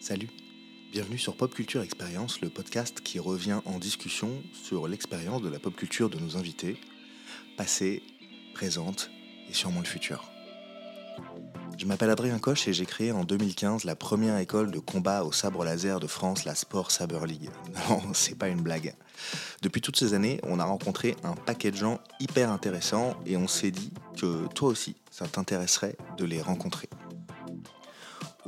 Salut, bienvenue sur Pop Culture Expérience, le podcast qui revient en discussion sur l'expérience de la pop culture de nos invités, passée, présente et sûrement le futur. Je m'appelle Adrien Coche et j'ai créé en 2015 la première école de combat au sabre laser de France, la Sport Saber League. Non, c'est pas une blague. Depuis toutes ces années, on a rencontré un paquet de gens hyper intéressants et on s'est dit que toi aussi, ça t'intéresserait de les rencontrer.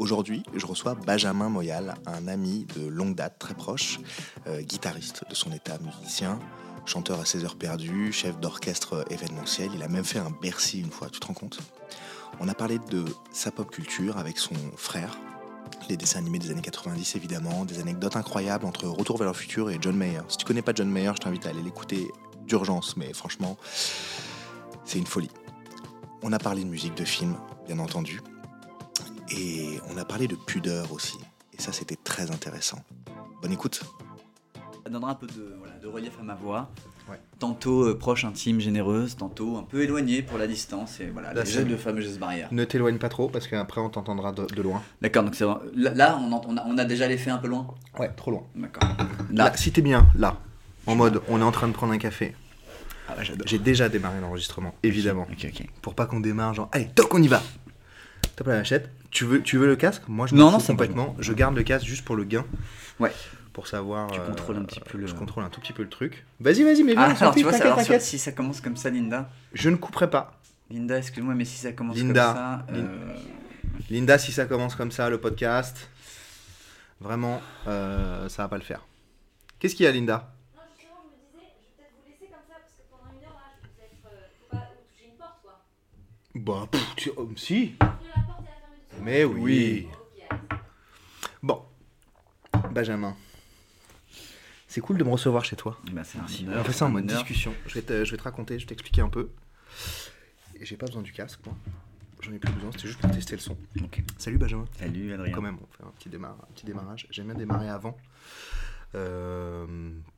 Aujourd'hui, je reçois Benjamin Moyal, un ami de longue date, très proche, euh, guitariste de son état musicien, chanteur à ses heures perdues, chef d'orchestre événementiel. Il a même fait un Bercy une fois, tu te rends compte? On a parlé de sa pop culture avec son frère, les dessins animés des années 90 évidemment, des anecdotes incroyables entre Retour vers le futur et John Mayer. Si tu connais pas John Mayer, je t'invite à aller l'écouter d'urgence, mais franchement, c'est une folie. On a parlé de musique, de films, bien entendu. Et on a parlé de pudeur aussi. Et ça, c'était très intéressant. Bonne écoute. Ça donnera un peu de, voilà, de relief à ma voix. Ouais. Tantôt euh, proche, intime, généreuse, tantôt un peu éloignée pour la distance. Et voilà, Là, les c'est- jeux de fameuses barrières. Ne t'éloigne pas trop parce qu'après on t'entendra de, de loin. D'accord, donc c'est. Là, là, on, a, on a déjà l'effet un peu loin. Ouais, trop loin. D'accord. Là, Là, si t'es bien, là, en mode on est en train de prendre un café. Ah j'adore. J'ai déjà démarré l'enregistrement, évidemment. Ok, ok. Pour pas qu'on démarre, genre, allez, toc, on y va. Top la machette. Tu veux, tu veux le casque? Moi, je Non, non, complètement. Je garde le casque juste pour le gain. Ouais. Pour savoir. Tu euh, contrôles un petit peu le- Je contrôle un tout petit peu le truc. Vas-y, vas-y, mais viens, Ah, alors tu vois, alors, sur- si ça commence comme ça, Linda. Je ne couperai pas. Linda, excuse-moi, mais si ça commence Linda. comme ça. Lin- euh, Linda, si ça commence comme ça, le podcast, vraiment, euh, ça va pas le faire. Qu'est-ce qu'il y a, Linda? Non, justement, je me disais, je vais peut-être vous laisser comme ça, parce que pendant une heure, là, je vais peut-être. euh, faut pas vous toucher une porte, quoi. Bah, pff, tu- oh, si. Mais oui. Bon, Benjamin, c'est cool de me recevoir chez toi. bah, c'est un On honneur, fait ça en mode discussion. Je vais, te, je vais te raconter, je vais t'expliquer un peu. Et j'ai pas besoin du casque, moi. J'en ai plus besoin, c'était juste pour tester le son. Salut Benjamin. Salut Adrien. Quand même, on fait un petit, démarrage, un petit démarrage. J'aime bien démarrer avant. euh,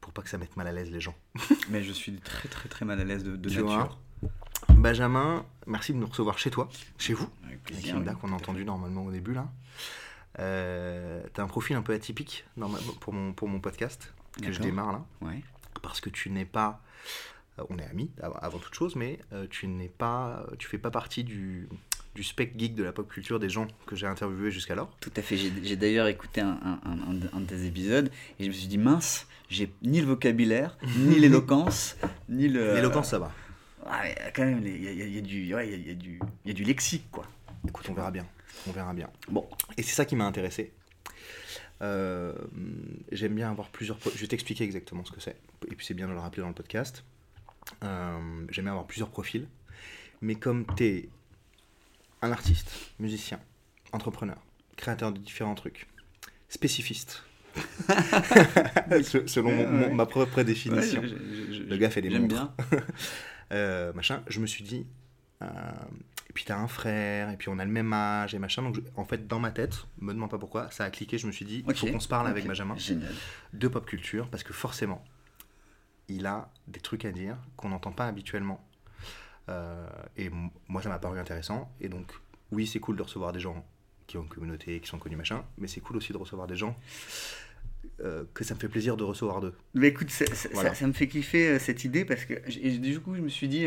pour pas que ça mette mal à l'aise les gens. Mais je suis très très très mal à l'aise de, de vois nature. Benjamin, merci de nous recevoir chez toi, chez vous. Avec plaisir. Qu'on a entendu normalement au début là. Euh, T'as un profil un peu atypique pour mon, pour mon podcast que je démarre là. Ouais. Parce que tu n'es pas. euh, On est amis av- avant toute chose, mais euh, tu n'es pas. Tu fais pas partie du, du spec geek de la pop culture des gens que j'ai interviewés jusqu'alors. Tout à fait. J'ai d'ailleurs écouté un, un- un- un- un de tes épisodes et je me suis dit mince, j'ai ni le vocabulaire, ni l'éloquence, ni le. L'éloquence, ça va. Ah, mais quand même, il y, a- il y a- il y a du, ouais, il y a- il y a du, il y a du lexique quoi. Écoute, on verra bien. On verra bien. Bon. Et c'est ça qui m'a intéressé. Euh, J'aime bien avoir plusieurs. Je vais t'expliquer exactement ce que c'est. Et puis c'est bien de le rappeler dans le podcast. Euh, J'aime bien avoir plusieurs profils. Mais comme tu es un artiste, musicien, entrepreneur, créateur de différents trucs, spécifiste, se- selon mon- ma propre définition, Ouais, je- je- je- Le gars fait des J'aime montres. bien. euh, machin, je me suis dit, puis t'as un frère, et puis on a le même âge, et machin. Donc, je- en fait, dans ma tête, me demande pas pourquoi, ça a cliqué. Je me suis dit, il faut qu'on se parle avec. Benjamin Génial. de pop culture, parce que forcément, il a des trucs à dire qu'on n'entend pas habituellement. Euh, et moi, ça m'a paru intéressant. Et donc, oui, c'est cool de recevoir des gens qui ont une communauté, qui sont connus, machin, mais c'est cool aussi de recevoir des gens euh, que ça me fait plaisir de recevoir d'eux. Mais écoute, ça, ça- Voilà. ça- ça me fait kiffer euh, cette idée parce que et du coup, je me suis dit.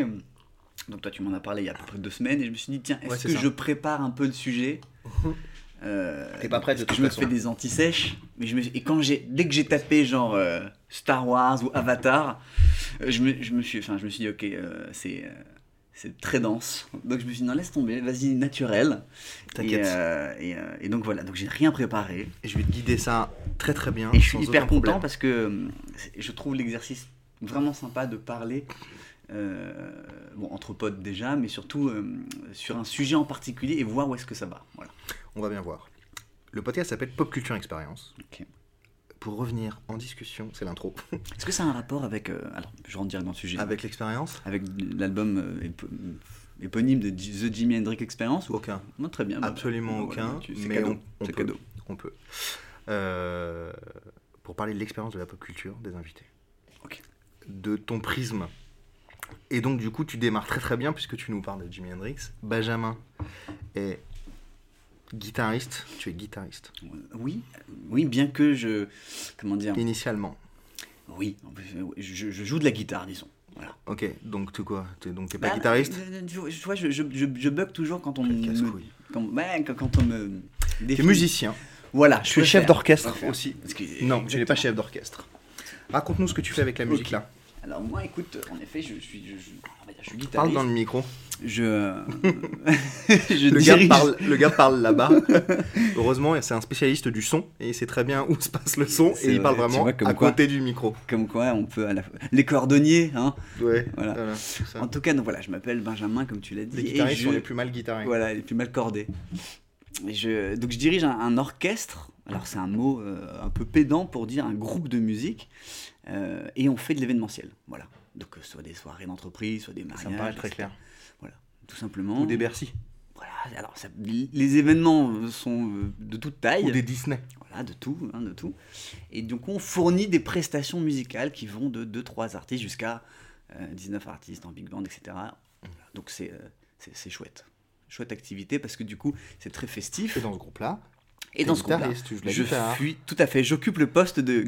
Donc, toi, tu m'en as parlé il y a à peu près deux semaines et je me suis dit, tiens, est-ce Ouais, que ça. je prépare un peu le sujet Euh, T'es pas prêt de toute je me fais des anti-sèches, mais je me et quand j'ai dès que j'ai tapé genre euh, Star Wars ou Avatar, euh, je me, je me suis enfin je me suis dit OK, euh, c'est c'est très dense. Donc je me suis dit non, laisse tomber, vas-y naturel. T'inquiète. Et, euh, et, euh, et donc voilà, donc j'ai rien préparé Et je vais te guider ça très très bien. et je suis hyper content problème. parce que c'est- je trouve l'exercice vraiment sympa de parler bon entre potes déjà, mais surtout euh, sur un sujet en particulier et voir où est-ce que ça va. Voilà. On va bien voir. Le podcast s'appelle Pop Culture Experience. Pour revenir en discussion, c'est l'intro, Est-ce que ça a un rapport avec euh, alors je rentre direct dans le sujet. avec l'expérience Avec l'album euh, épo- éponyme de The Jimi Hendrix Experience. Aucun. Non, très bien. bah, Absolument bah, voilà, aucun. tu- mais cadeau. on, on c'est peut. cadeau. On peut. Euh, pour parler de l'expérience de la pop culture des invités. Ok. De ton prisme. Et donc, du coup, tu démarres très très bien puisque tu nous parles de Jimi Hendrix. Benjamin est Guitariste, tu es guitariste. Oui, oui, bien que je. Comment dire Initialement. Oui, je, je joue de la guitare, disons. Voilà. Ok, donc tu quoi T'es- Donc t'es pas Bah, guitariste? euh, Tu vois, je, vois, je, je, je, je bug toujours quand on me. Quand, ouais, quand- quand on me. T'es musicien. Voilà, je es chef d'orchestre aussi. Parce que- Non, tu n'es pas chef d'orchestre. Raconte-nous ce que tu fais avec la musique là. Alors moi, écoute, en effet, je suis, je, je- je suis Parle dans le micro. Je, je Le gars, parle, le gars parle là-bas. Heureusement, c'est un spécialiste du son et il sait très bien où se passe le son et il parle vraiment vois, à quoi. côté du micro. Comme quoi, on peut à la fois- les cordonniers, hein. Ouais, Voilà. voilà, c'est ça. En tout cas, donc voilà, je m'appelle Benjamin, comme tu l'as dit. Les et guitaristes je- sont les plus mal guitarés. Voilà, les plus mal cordés. Je, donc je dirige un, un orchestre. Alors c'est un mot euh, un peu pédant pour dire un groupe de musique. euh, et on fait de l'événementiel. Voilà. Donc euh, soit des soirées d'entreprise, soit des mariages. Ça me paraît très etc. clair. Tout simplement. Ou des Bercy. Voilà. Alors ça- les événements sont de toute taille. Ou des Disney. Voilà, de tout, hein, de tout. Et donc on fournit des prestations musicales qui vont de 2-3 artistes jusqu'à euh, 19 artistes en big band, etc. Voilà. Donc c'est c'est chouette. Chouette activité parce que du coup c'est très festif. Et dans ce groupe-là, Et dans ce groupe-là, je guitare. suis tout à fait, j'occupe le poste de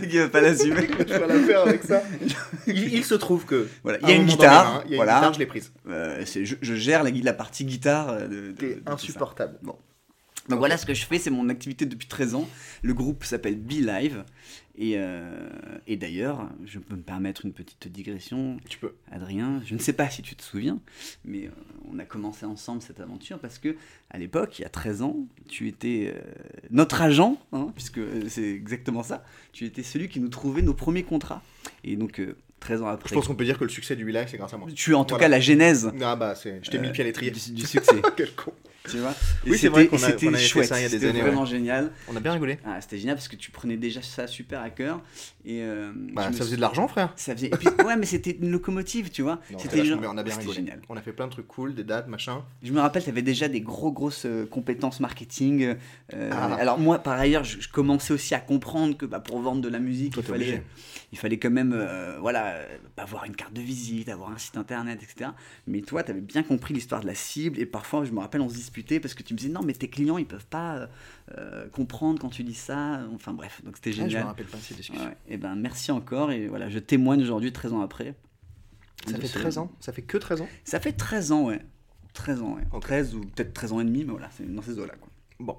mec, il va pas l'assumer. tu vas la faire avec ça. Il, il se trouve que. Voilà, il y a un une guitare, mes mains, Il y a voilà. une guitare, je l'ai prise. Euh, je, je gère la, partie guitare. euh, De, insupportable. Donc voilà ce que je fais, c'est mon activité depuis 13 ans. Le groupe s'appelle Be Live. Et, euh, et d'ailleurs, je peux me permettre une petite digression. Tu peux. Adrien, je ne sais pas si tu te souviens, mais euh, on a commencé ensemble cette aventure parce que à l'époque, il y a 13 ans, tu étais euh, notre agent, hein, puisque c'est exactement ça. Tu étais celui qui nous trouvait nos premiers contrats. Et donc, 13 ans après, Je pense qu'on peut dire que le succès du village, c'est grâce à moi. tu es en tout Voilà. cas la genèse Ah bah, c'est... je t'ai mis Euh, le pied à l'étrier. du, du succès. Quel con. tu vois Oui, Et c'est vrai c'était- qu'on a- c'était avait fait chouette, ça il y a des c'était années, vraiment génial. On a bien rigolé. Ah, c'était génial parce que tu prenais déjà ça super à cœur. Et, euh, Bah, ça faisait suis- de l'argent, frère. Ça faisait... et puis, ouais, mais c'était une locomotive, tu vois. Non, C'était genre... on a bien c'était rigolé. génial. On a fait plein de trucs cool, des dates, machin. Je me rappelle, tu avais déjà des gros grosses euh, compétences marketing. euh, Ah. Alors moi, par ailleurs, je, je commençais aussi à comprendre que bah, pour vendre de la musique, il fallait, obligé. il fallait quand même euh, voilà, euh, avoir une carte de visite, avoir un site internet, etc. Mais toi, tu avais bien compris l'histoire de la cible. Et parfois, je me rappelle, on se disputait parce que tu me disais, non, mais tes clients, ils peuvent pas euh, euh, comprendre quand tu dis ça. Enfin bref, donc c'était Ah, je me génial. rappelle pas ces discussions. Ouais, et ben merci encore. Et voilà, je témoigne aujourd'hui, 13 ans après. Ça fait ce- 13 ans? Ça fait que 13 ans? Ça fait 13 ans, ouais. 13 ans, ouais. Ok. 13 ou peut-être 13 ans et demi, mais voilà, c'est dans ces eaux-là, quoi. Bon,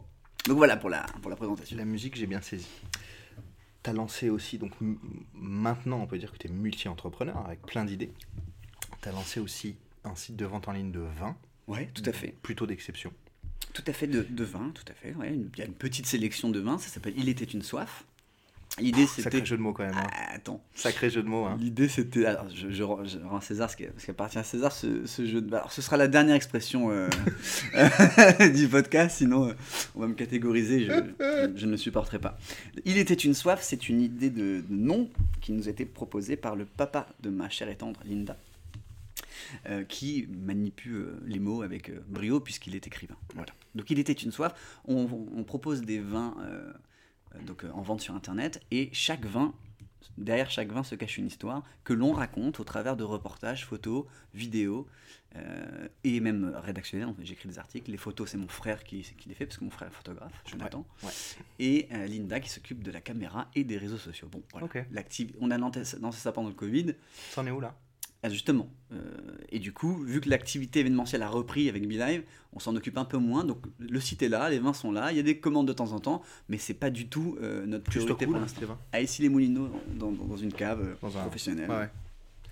Donc voilà pour la, pour la présentation. la musique, j'ai bien saisi. T'as lancé aussi, donc maintenant, on peut dire que t'es multi-entrepreneur avec plein d'idées. T'as lancé aussi un site de vente en ligne de vin, Ouais, tout à fait. plutôt d'exception. Tout à fait de, de vin, tout à fait. ouais. Il y a une petite sélection de vins, ça s'appelle Il était une soif. L'idée c'était. Sacré jeu de mots quand même. hein. Ah, attends. Sacré jeu de mots. Hein. L'idée c'était. Alors, je, je rends- je rends César ce qui, ce qui appartient à César, ce, ce jeu de. Alors, ce sera la dernière expression euh, du podcast, sinon euh, on va me catégoriser, je, je- ne supporterai pas. Il était une soif, c'est une idée de, nom qui nous a été proposée par le papa de ma chère et tendre, Linda. euh, qui manipule les mots avec brio puisqu'il est écrivain. Voilà. Donc il était une soif. On, on propose des vins donc, euh, en vente sur internet et chaque vin, derrière chaque vin se cache une histoire que l'on raconte au travers de reportages, photos, vidéos euh, et même rédactionnels. J'écris des articles. Les photos, c'est mon frère qui, qui les fait parce que mon frère est photographe, Jonathan. ouais. Et euh, Linda qui s'occupe de la caméra et des réseaux sociaux. Bon, voilà. On a lancé ça pendant le Covid. C'en est où là? Ah, justement. Euh, et du coup, vu que l'activité événementielle a repris avec BeLive, on s'en occupe un peu moins. Donc le site est là, les vins sont là, il y a des commandes de temps en temps, mais c'est pas du tout euh, notre Tu priorité où pour l'instant. À Issy-les-Moulineaux, dans, dans- dans une cave euh, Dans un- professionnelle. Ouais.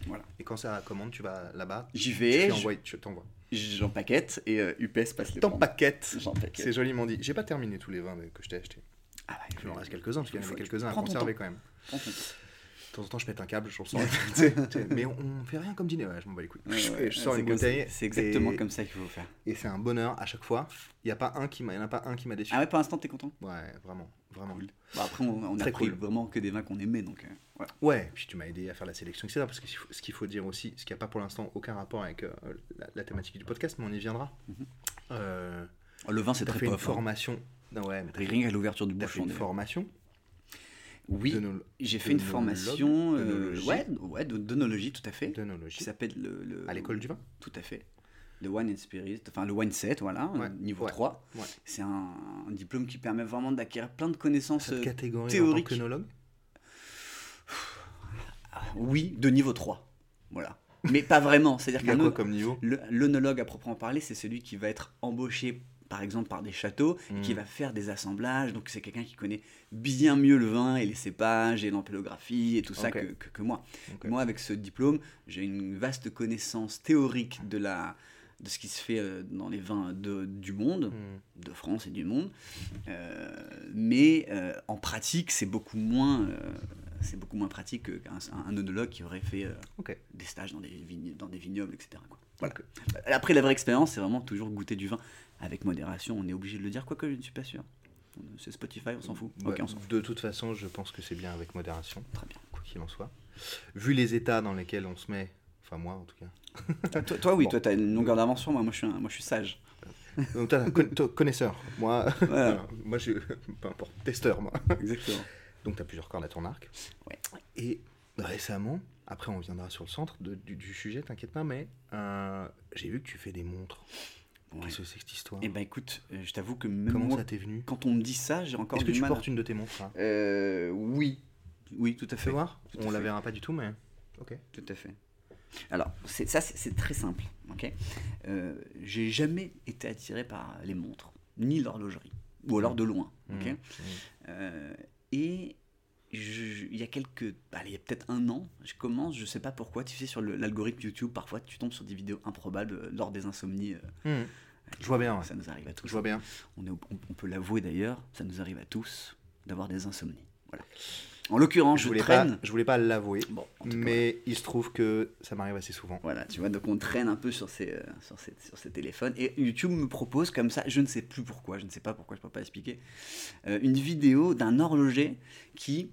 Voilà. Et quand ça commande, tu vas là-bas J'y vais, tu t'envoies. j'en paquette et UPS passe les T'en paquette. C'est joliment dit. J'ai pas terminé tous les vins que je t'ai achetés. Ah ouais, Il m'en reste quelques-uns, parce qu'il y en avait quelques-uns à conserver quand même. prends ton temps. Temps en temps, je pète un câble, je ressens. Mais on, on fait rien comme dîner, ouais, je m'en bats les couilles. Ouais, ouais, je sors une bouteille. C'est exactement et, comme ça qu'il faut faire. Et c'est un bonheur à chaque fois. Il y a pas un qui m'a, il y en a pas un qui m'a déçu. Ah ouais, pour l'instant, t'es content? Ouais, vraiment, vraiment. Bon, Après, on, on a pris cool. vraiment que des vins qu'on aimait, donc euh, voilà. Ouais, puis tu m'as aidé à faire la sélection, etc. Parce que ce qu'il faut- dire aussi, ce qui n'a pas pour l'instant aucun rapport avec euh, la, la thématique du podcast, mais on y viendra. Mhm. Euh, Le vin, c'est très fait une pof. hein. formation. Non, ouais, mais Rien qu'à l'ouverture du bouchon. fait une formation. Oui, j'ai fait une formation, euh, ouais, ouais, de- d'œnologie, tout à fait, qui s'appelle le, le- À l'école du vin Tout à fait. le Wine and Spirit, enfin le Wine Set, voilà, Ouais, niveau ouais, 3. ouais. C'est un, un diplôme qui permet vraiment d'acquérir plein de connaissances Cette euh, catégorie théoriques. en tant Oui, de niveau 3. Voilà. Mais pas vraiment. C'est-à-dire qu'un comme niveau l'œnologue à proprement parler, c'est celui qui va être embauché par exemple par des châteaux et qui Mm. va faire des assemblages. Donc c'est quelqu'un qui connaît bien mieux le vin et les cépages et l'ampélographie et tout ça que, que- que moi. Moi, avec ce diplôme, j'ai une vaste connaissance théorique de, la, de ce qui se fait euh, dans les vins de- du monde, Hmm. de France et du monde. Euh, mais euh, en pratique, c'est beaucoup moins. euh, c'est beaucoup moins pratique qu'un un œnologue qui aurait fait euh, Ok. des stages dans des, dans des vignobles, etc. quoi. Voilà. Après, la vraie expérience, c'est vraiment toujours goûter du vin avec modération. On est obligé de le dire, quoique je ne suis pas sûr. C'est Spotify, on s'en fout. Ouais, Ok, on s'en fout. de toute façon, je pense que c'est bien avec modération, Très bien. quoi qu'il en soit. Vu les états dans lesquels on se met, enfin moi en tout cas. Toi, toi, oui, Bon. toi, tu as une longueur d'avance sur moi. Moi, je suis, un- moi, je suis sage. Donc, toi, con- connaisseur, moi, Voilà. moi je, peu importe, testeur moi. Exactement. Donc tu as plusieurs cordes à ton arc. Ouais. Et récemment, après on viendra sur le centre de- du, du sujet, t'inquiète pas, mais euh, j'ai vu que tu fais des montres. Qu'est-ce que c'est cette histoire Et ben écoute, euh, je t'avoue que même Comment moi, ça t'est venu quand on me dit ça, j'ai encore Est-ce que tu mal. portes une de tes montres là Euh, oui. Oui, tout à fait. Fais voir Tout à On la fait. verra pas du tout, mais. Ok. Tout à fait. Alors, c'est- ça, c'est c'est très simple. ok? Euh, J'ai jamais été attiré par les montres, ni l'horlogerie, ou alors de loin. ok? Mhm. Euh, et je- il y a quelques. allez, il y a peut-être un an, je commence, je sais pas pourquoi, tu sais, sur l'algorithme YouTube, parfois tu tombes sur des vidéos improbables euh, lors des insomnies. euh, Mhm. Je vois bien, ouais. Ça nous arrive à tous. Je vois bien. On, est- on- on peut l'avouer d'ailleurs, ça nous arrive à tous d'avoir des insomnies. Voilà. En l'occurrence, Je je, voulais traîne. pas, je voulais pas l'avouer, Bon, cas, mais il se trouve que ça m'arrive assez souvent. Voilà, tu vois, donc on traîne un peu sur ces, euh, sur ces, sur ces téléphones. Et YouTube me propose comme ça, je ne sais plus pourquoi, je ne sais pas pourquoi, je ne peux pas expliquer, euh, une vidéo d'un horloger qui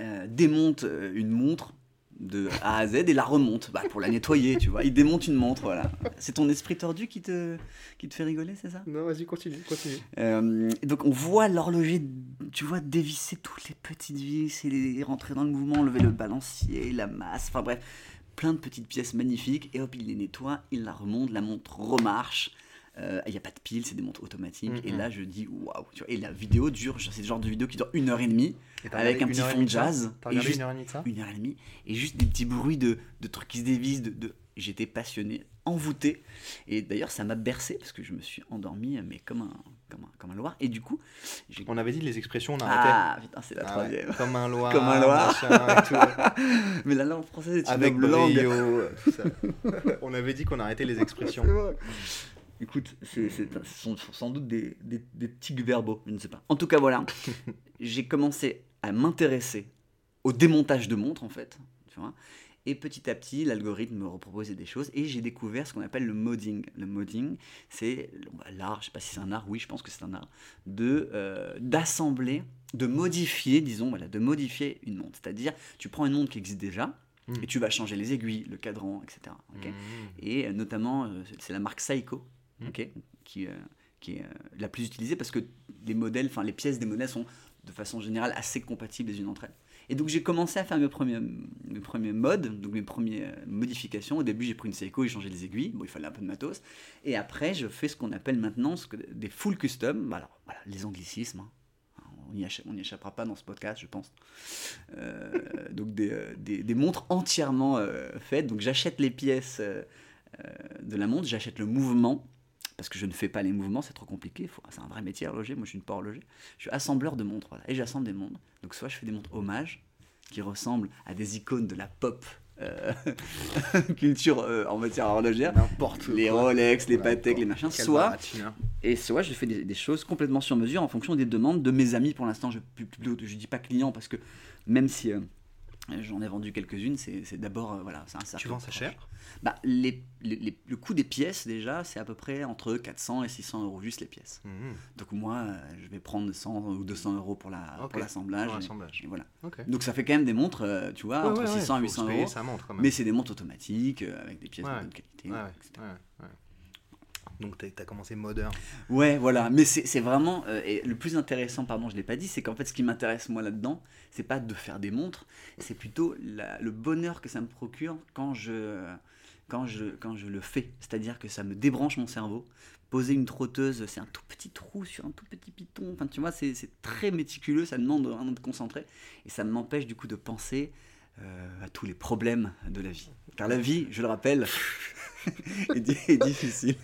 euh, démonte euh, une montre de A à Z et la remonte bah, pour la nettoyer, tu vois. Il démonte une montre, voilà. C'est ton esprit tordu qui te, qui te fait rigoler, c'est ça? Non, vas-y, continue, continue. euh, donc on voit l'horloger, tu vois, dévisser toutes les petites vis et les rentrer dans le mouvement, enlever le balancier, la masse, enfin bref, plein de petites pièces magnifiques. Et hop, il les nettoie, il la remonte, la montre remarche. Euh, Il n'y a pas de pile, c'est des montres automatiques. Et là, je dis waouh. Et la vidéo dure, c'est le genre de vidéo qui dure une heure et demie, Et avec un petit fond de jazz. Et juste une heure et demie de ça une heure et demie, et juste des petits bruits de, de trucs qui se dévisent. De, de... J'étais passionné, envoûté. Et d'ailleurs, ça m'a bercé parce que je me suis endormi, mais comme un, comme un, comme un loir. Et du coup, j'ai On avait dit les expressions, on arrêtait. ah, putain, c'est la Ah ouais, troisième. Comme un loir. Comme un loir. machin et tout. Mais la langue française est une Avec langue. brio, tout ça. on avait dit qu'on arrêtait les expressions. Écoute, c'est, c'est- ce sont sans doute des, des, des petits verbaux, je ne sais pas. En tout cas, voilà. J'ai commencé à m'intéresser au démontage de montres, en fait. Tu vois et petit à petit, l'algorithme me reproposait des choses et j'ai découvert ce qu'on appelle le modding. Le modding, c'est l'art, je sais pas si c'est un art, oui, je pense que c'est un art, de euh, d'assembler, de modifier, disons, voilà, de modifier une montre. C'est-à-dire, tu prends une montre qui existe déjà Mm. et tu vas changer les aiguilles, le cadran, etc. ok? Mmh. et euh, notamment euh, c'est- c'est la marque Seiko Mm. ok, qui, euh, qui est euh, la plus utilisée parce que les modèles, enfin les pièces des modèles sont de façon générale assez compatibles les unes entre elles. Et donc j'ai commencé à faire mes premiers, mes premiers modes, donc mes premières modifications. Au début j'ai pris une Seiko et changé les aiguilles, bon il fallait un peu de matos. Et après je fais ce qu'on appelle maintenant des full custom. Bah, Alors voilà, les anglicismes. hein. On n'y échappera pas dans ce podcast, je pense. Euh, donc des, euh, des- montres entièrement euh, faites. Donc j'achète les pièces euh, euh, de la montre, j'achète le mouvement, parce que je ne fais pas les mouvements, c'est trop compliqué. C'est un vrai métier horloger, moi je suis une pas horloger. Je suis assembleur de montres, voilà, et j'assemble des montres. Donc soit je fais des montres hommage, qui ressemblent à des icônes de la pop euh, culture euh, en matière horlogère. N'importe Les quoi. Rolex, les. Patek, les machins, soit baratineur. et soit je fais des, des choses complètement sur mesure en fonction des demandes de mes amis. Pour l'instant, je ne dis pas client parce que même si euh, j'en ai vendu quelques-unes, c'est d'abord euh, voilà, c'est un cercle Tu vends ça proche. cher bah, les, les- les- Le coût des pièces déjà, c'est à peu près entre 400 et 600 euros juste les pièces. Mmh. Donc moi, euh, je vais prendre 100 ou 200 euros pour la l'assemblage. et- et voilà. Donc ça fait quand même des montres, euh, tu vois, Ouais, entre ouais, ouais, 600 et faut 800 se payer euros. sa montre quand même. Mais c'est des montres automatiques avec des pièces de bonne qualité. Etc. Donc t'as as commencé modeur. Ouais, voilà. Mais c'est vraiment. euh, et le plus intéressant, pardon, je l'ai pas dit, c'est qu'en fait, ce qui m'intéresse moi là-dedans, c'est pas de faire des montres, c'est plutôt le bonheur que ça me procure quand je quand je, quand je le fais. C'est-à-dire que ça me débranche mon cerveau. Poser une trotteuse, c'est un tout petit trou sur un tout petit piton. Enfin, tu vois, c'est très méticuleux, ça demande vraiment de concentrer. Et ça m'empêche du coup de penser euh, à tous les problèmes de la vie. Car la vie, je le rappelle, est, di- est difficile.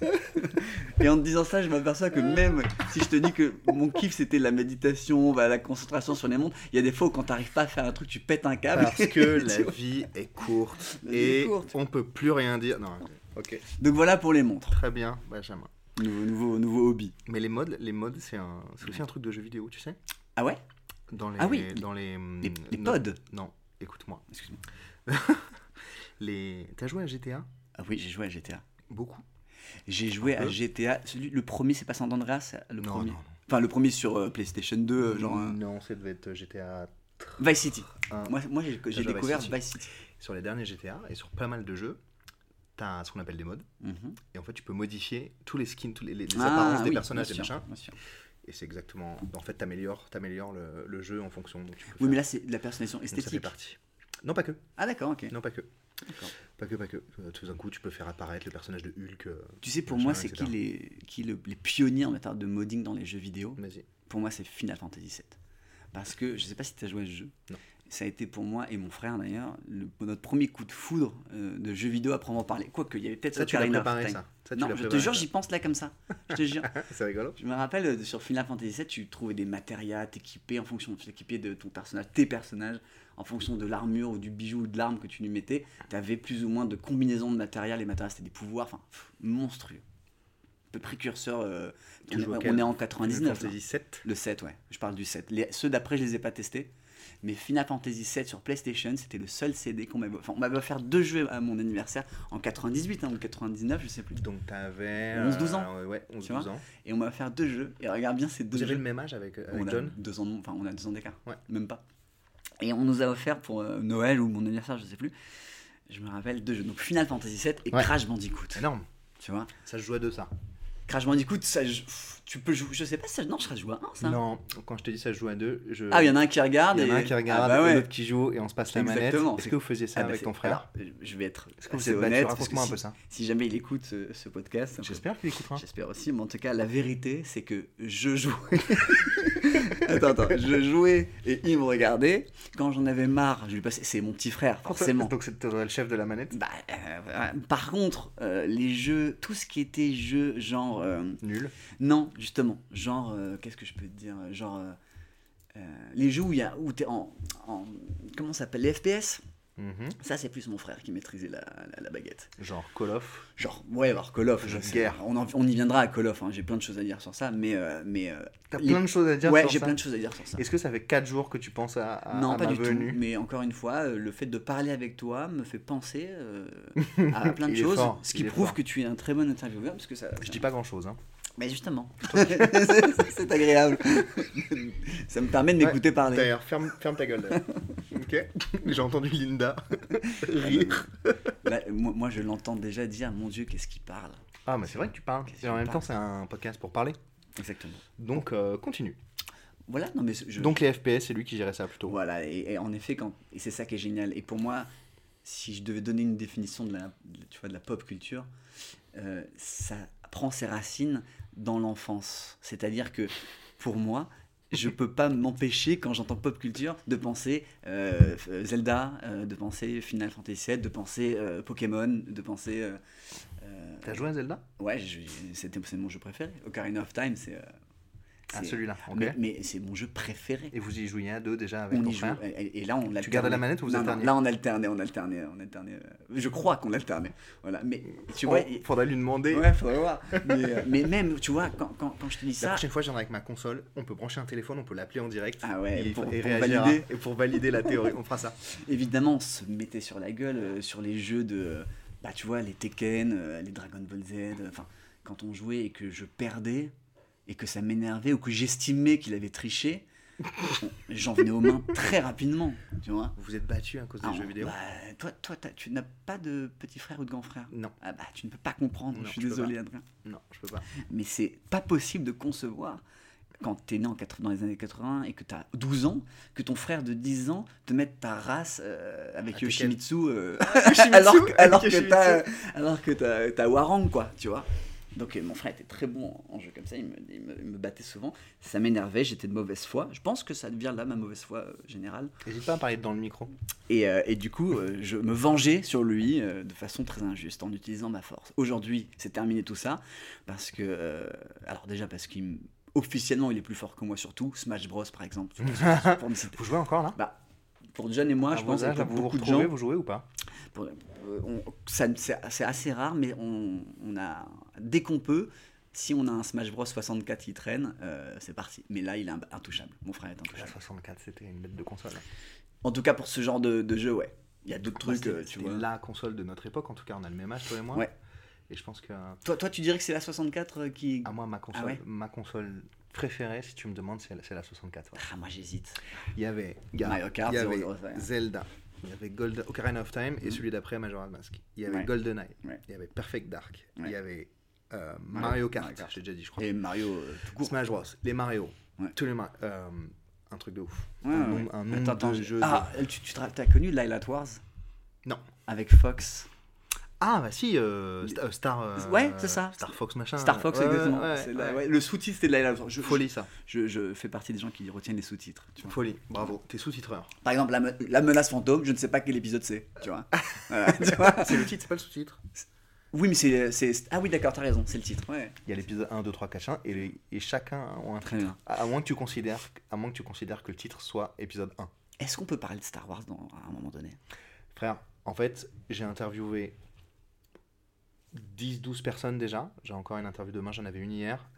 Et en te disant ça, je m'aperçois que même si je te dis que mon kiff c'était la méditation, bah, la concentration sur les mondes, il y a des fois où quand t'arrives pas à faire un truc, tu pètes un câble. Parce que la vie est courte vie est et courte. on peut plus rien dire. Non, ok, Donc voilà pour les montres. très bien, Benjamin. Nouveau, nouveau, nouveau hobby. Mais les modes, les modes, c'est un, aussi un truc de jeu vidéo, tu sais? Ah ouais? Dans les, Ah oui, dans les, Les, les non, pods Non, écoute-moi. Excuse-moi. Les, t'as joué à GTA Ah oui, j'ai joué à GTA. Beaucoup. J'ai joué Un à. GTA. Celui, le premier, c'est pas San Andreas Le non, premier. non, non. Enfin, le premier sur euh, PlayStation 2, euh, genre. euh, Non, ça devait être GTA Vice City. 1. Moi, moi j'ai découvert Vice Vice City. Sur les derniers GTA et sur pas mal de jeux, t'as ce qu'on appelle des modes. Mhm. Et en fait, tu peux modifier tous les skins, tous les, les- Ah, apparences des personnages et machin. Et c'est exactement. En fait, t'améliores, t'améliores le, le jeu en fonction. Donc tu peux Oui, mais là, c'est de la personnalisation donc ça fait esthétique. partie. Non, pas que. Ah, d'accord, ok. Non, pas que. Pas que, pas que. Euh, Tout d'un coup, tu peux faire apparaître le personnage de Hulk. euh, Tu sais, pour moi, c'est qui, les, qui le- les pionniers en matière de modding dans les jeux vidéo. Pour moi, c'est Final Fantasy VII. Parce que je sais pas si tu as joué à ce jeu. Non. Ça a été pour moi et mon frère d'ailleurs le- notre premier coup de foudre euh, de jeux vidéo à proprement parler. Quoique, il y avait peut-être Ça, tu l'as Ocarina of préparé, ça. Ça, tu non, je te jure, j'y pense là comme ça. Je te jure. C'est rigolo. Je me rappelle sur Final Fantasy VII, tu trouvais des matérias, t'équipais en fonction, tu t'équipais de ton personnage, tes personnages, en fonction de l'armure ou du bijou ou de l'arme que tu lui mettais. Tu avais plus ou moins de combinaisons de matériel. Les matériels, c'était des pouvoirs, enfin, monstrueux. Un peu précurseur. euh, on, est, on en Final 99. là. Fantasy 7. Le 7, ouais. Je parle du 7. Les, ceux d'après, je les ai pas testés. Mais Final Fantasy 7 sur PlayStation, c'était le seul CD qu'on m'avait. Enfin, on m'avait offert deux jeux à mon anniversaire en 98 hein, ou 99, je sais plus. Donc t'avais. 11-12 ans. euh, ouais, 11-12 Tu vois ans. Et on m'a offert deux jeux. Et regarde bien ces deux Vous avez jeux. le même âge avec, euh, avec on a John deux ans, enfin, on a deux ans d'écart. Ouais. Même pas. Et on nous a offert pour euh, Noël ou mon anniversaire, je sais plus. Je me rappelle deux jeux. Donc Final Fantasy 7 et Ouais. Crash Bandicoot. Énorme. Tu vois? Ça se joue à deux, ça. Crash Bandicoot, ça, je- pff, tu peux jouer. Je sais pas si ça. Non, je serais joué à un, ça. Non, quand je te dis ça joue à deux, je. Ah, il y en a un qui regarde. Il y en a et- un qui regarde, Ah, bah ouais. l'autre qui joue et on se passe la manette. Exactement. Est-ce que vous faisiez ça Ah bah avec c'est- ton frère alors, je vais être Est-ce que vous êtes honnête. parce que Raconte-moi un si, peu ça. si jamais il écoute ce, ce podcast, J'espère qu'il écoutera. j'espère aussi, mais en tout cas, la vérité, c'est que je jouais. attends, attends, je jouais et il me regardait. Quand j'en avais marre, je lui passais. C'est mon petit frère, forcément. Donc c'était le chef de la manette. Bah, euh, par contre, euh, les jeux, tout ce qui était jeux genre. euh, Nul. non, justement, genre. euh, Qu'est-ce que je peux te dire Genre. euh, euh, les jeux où il y a où t'es en, en comment ça s'appelle les FPS Mhm. ça c'est plus mon frère qui maîtrisait la, la- la baguette Genre Call of? genre ouais alors Call of Jeu je de sais, guerre. on, en- on y viendra à Call of hein, j'ai plein de choses à dire sur ça mais euh, mais euh, T'as Les- plein de choses à dire ouais sur j'ai ça. plein de choses à dire sur ça Est-ce que ça fait 4 jours que tu penses à, à, non à pas ma du venue? tout mais encore une fois euh, le fait de parler avec toi me fait penser euh, à plein de choses fort, ce qui prouve fort. que tu es un très bon intervieweur parce que ça Je dis pas grand chose. Hein. Mais justement c'est agréable ça me permet de m'écouter parler D'ailleurs, ferme, ferme ta gueule. ok J'ai entendu Linda rire. Là, moi, moi, je l'entends déjà dire mon dieu qu'est-ce qu'il parle Ah, mais c'est vrai que tu parles. Et en même temps, c'est un podcast pour parler. exactement Donc, euh, continue. voilà non mais je, Donc, les FPS, c'est lui qui gérait ça plutôt. Voilà, et, et en effet, quand, et c'est ça qui est génial. Et pour moi, si je devais donner une définition de la, de- tu vois, de la pop culture, euh, ça prend ses racines dans l'enfance. C'est-à-dire que pour moi, je peux pas m'empêcher, quand j'entends pop culture, de penser euh, Zelda, euh, de penser Final Fantasy VII, de penser euh, Pokémon, de penser. T'as joué à Zelda? Ouais, c'était c'est mon jeu préféré. Ocarina of Time, c'est. Ah, celui-là. Mais, mais c'est mon jeu préféré. Et vous y jouiez à deux déjà avec On ton y joue. frère Et, et là, on alternait. gardais la manette ou vous Non, Là, on alternait, on alternait, on alternait. euh, Je crois qu'on alternait. Voilà. Mais tu vois, Oh, faudrait lui demander. ouais, faudrait voir. Mais, euh, mais même, tu vois, quand, quand, quand je te dis La ça, prochaine fois, je viendrai avec ma console. On peut brancher un téléphone, on peut l'appeler en direct. Ah ouais, et, pour- et pour réagira. valider. Et pour valider la théorie, on fera ça. évidemment, on se mettait sur la gueule euh, sur les jeux de, bah, tu vois, les Tekken, euh, les Dragon Ball Z. Enfin, quand on jouait et que je perdais et que ça m'énervait ou que j'estimais qu'il avait triché, j'en venais aux mains très rapidement, tu vois. Vous vous êtes battu à cause des Ah, jeux vidéo bah, toi, toi tu n'as pas de petit frère ou de grand frère Non, Ah bah, tu ne peux pas comprendre, Non, je suis je désolé, Adrien. non, je peux pas. Mais c'est pas possible de concevoir quand t'es né en 80 dans les années 80 et que t'as 12 ans, que ton frère de 10 ans te mette ta race euh, avec Ah, Yoshimitsu, euh, Yoshimitsu, alors, que- avec alors que Yoshimitsu. t'as alors que t'as t'as Warang, quoi, tu vois. Donc euh, mon frère était très bon en jeu comme ça, il me, il me- il me battait souvent. Ça m'énervait, j'étais de mauvaise foi. Je pense que ça devient là ma mauvaise foi euh, générale. N'hésite pas à parler dans le micro. Et, euh, et du coup, euh, je me vengeais sur lui de façon très injuste en utilisant ma force. Aujourd'hui, c'est terminé tout ça parce que, alors déjà parce qu'il officiellement il est plus fort que moi surtout. Smash Bros par exemple. Vous jouez encore là? Bah, pour John et moi, À je pense, âges, pour vous beaucoup de retrouvez, gens, vous jouez ou pas? Pour- on- ça- c'est c'est assez rare, mais on, on a dès qu'on peut. Si on a un Smash Bros 64 qui traîne, euh, c'est parti. Mais là, il est intouchable. Mon frère est La intouchable. 64, c'était une bête de console. En tout cas, pour ce genre de, de jeu, ouais. Il y a d'autres trucs, euh, tu c'était vois. la console de notre époque, en tout cas, on a le même âge, toi et moi. Ouais. Et je pense que Toi, toi, tu dirais que c'est la 64 qui. à moi, ma console, Ah ouais ma console préférée, si tu me demandes, c'est la, c'est la 64. ouais. Ah, moi j'hésite. Il y avait, il y a- Mario Kart, il y avait 005. Zelda, il y avait Golden, Ocarina of Time et Mhm. celui d'après Majora's Mask. Il y avait. GoldenEye, il y avait Perfect Dark, il y avait euh, Mario- Mario Kart, Mario Kart. j'ai déjà dit, je crois. Et Mario euh, tout court. Smash Bros, les Mario, Ouais. tous les Mar- euh, un truc de ouf. Ouais, un ouais. nombre, un nombre Attends, attends, de je- jeux. Ah, tu, t'as connu Light Wars? Non. Avec Fox? Ah bah si, euh, Sta- Star. euh, Ouais, c'est ça. Star Fox machin. Star Fox, Ouais, exactement. ouais, C'est la- Le sous-titre, c'était Light Wars. Je, Folie ça. Je, je fais partie des gens qui retiennent les sous-titres. Folie. Bravo. T'es sous-titreur. Par exemple, la, me- la menace fantôme, je ne sais pas quel épisode c'est. Tu vois. Voilà, vois. C'est le titre, c'est pas le sous-titre. Oui, mais c'est. c'est- Ah oui, d'accord, t'as raison, c'est le titre. Ouais. Il y a l'épisode 1, 2, 3, 4, 5 et, les- et chacun ont un Très bien. À à moins que tu considères, à moins que tu considères que le titre soit épisode 1. Est-ce qu'on peut parler de Star Wars dans, à un moment donné? Frère, en fait, j'ai interviewé 10-12 personnes déjà. J'ai encore une interview demain, j'en avais une hier.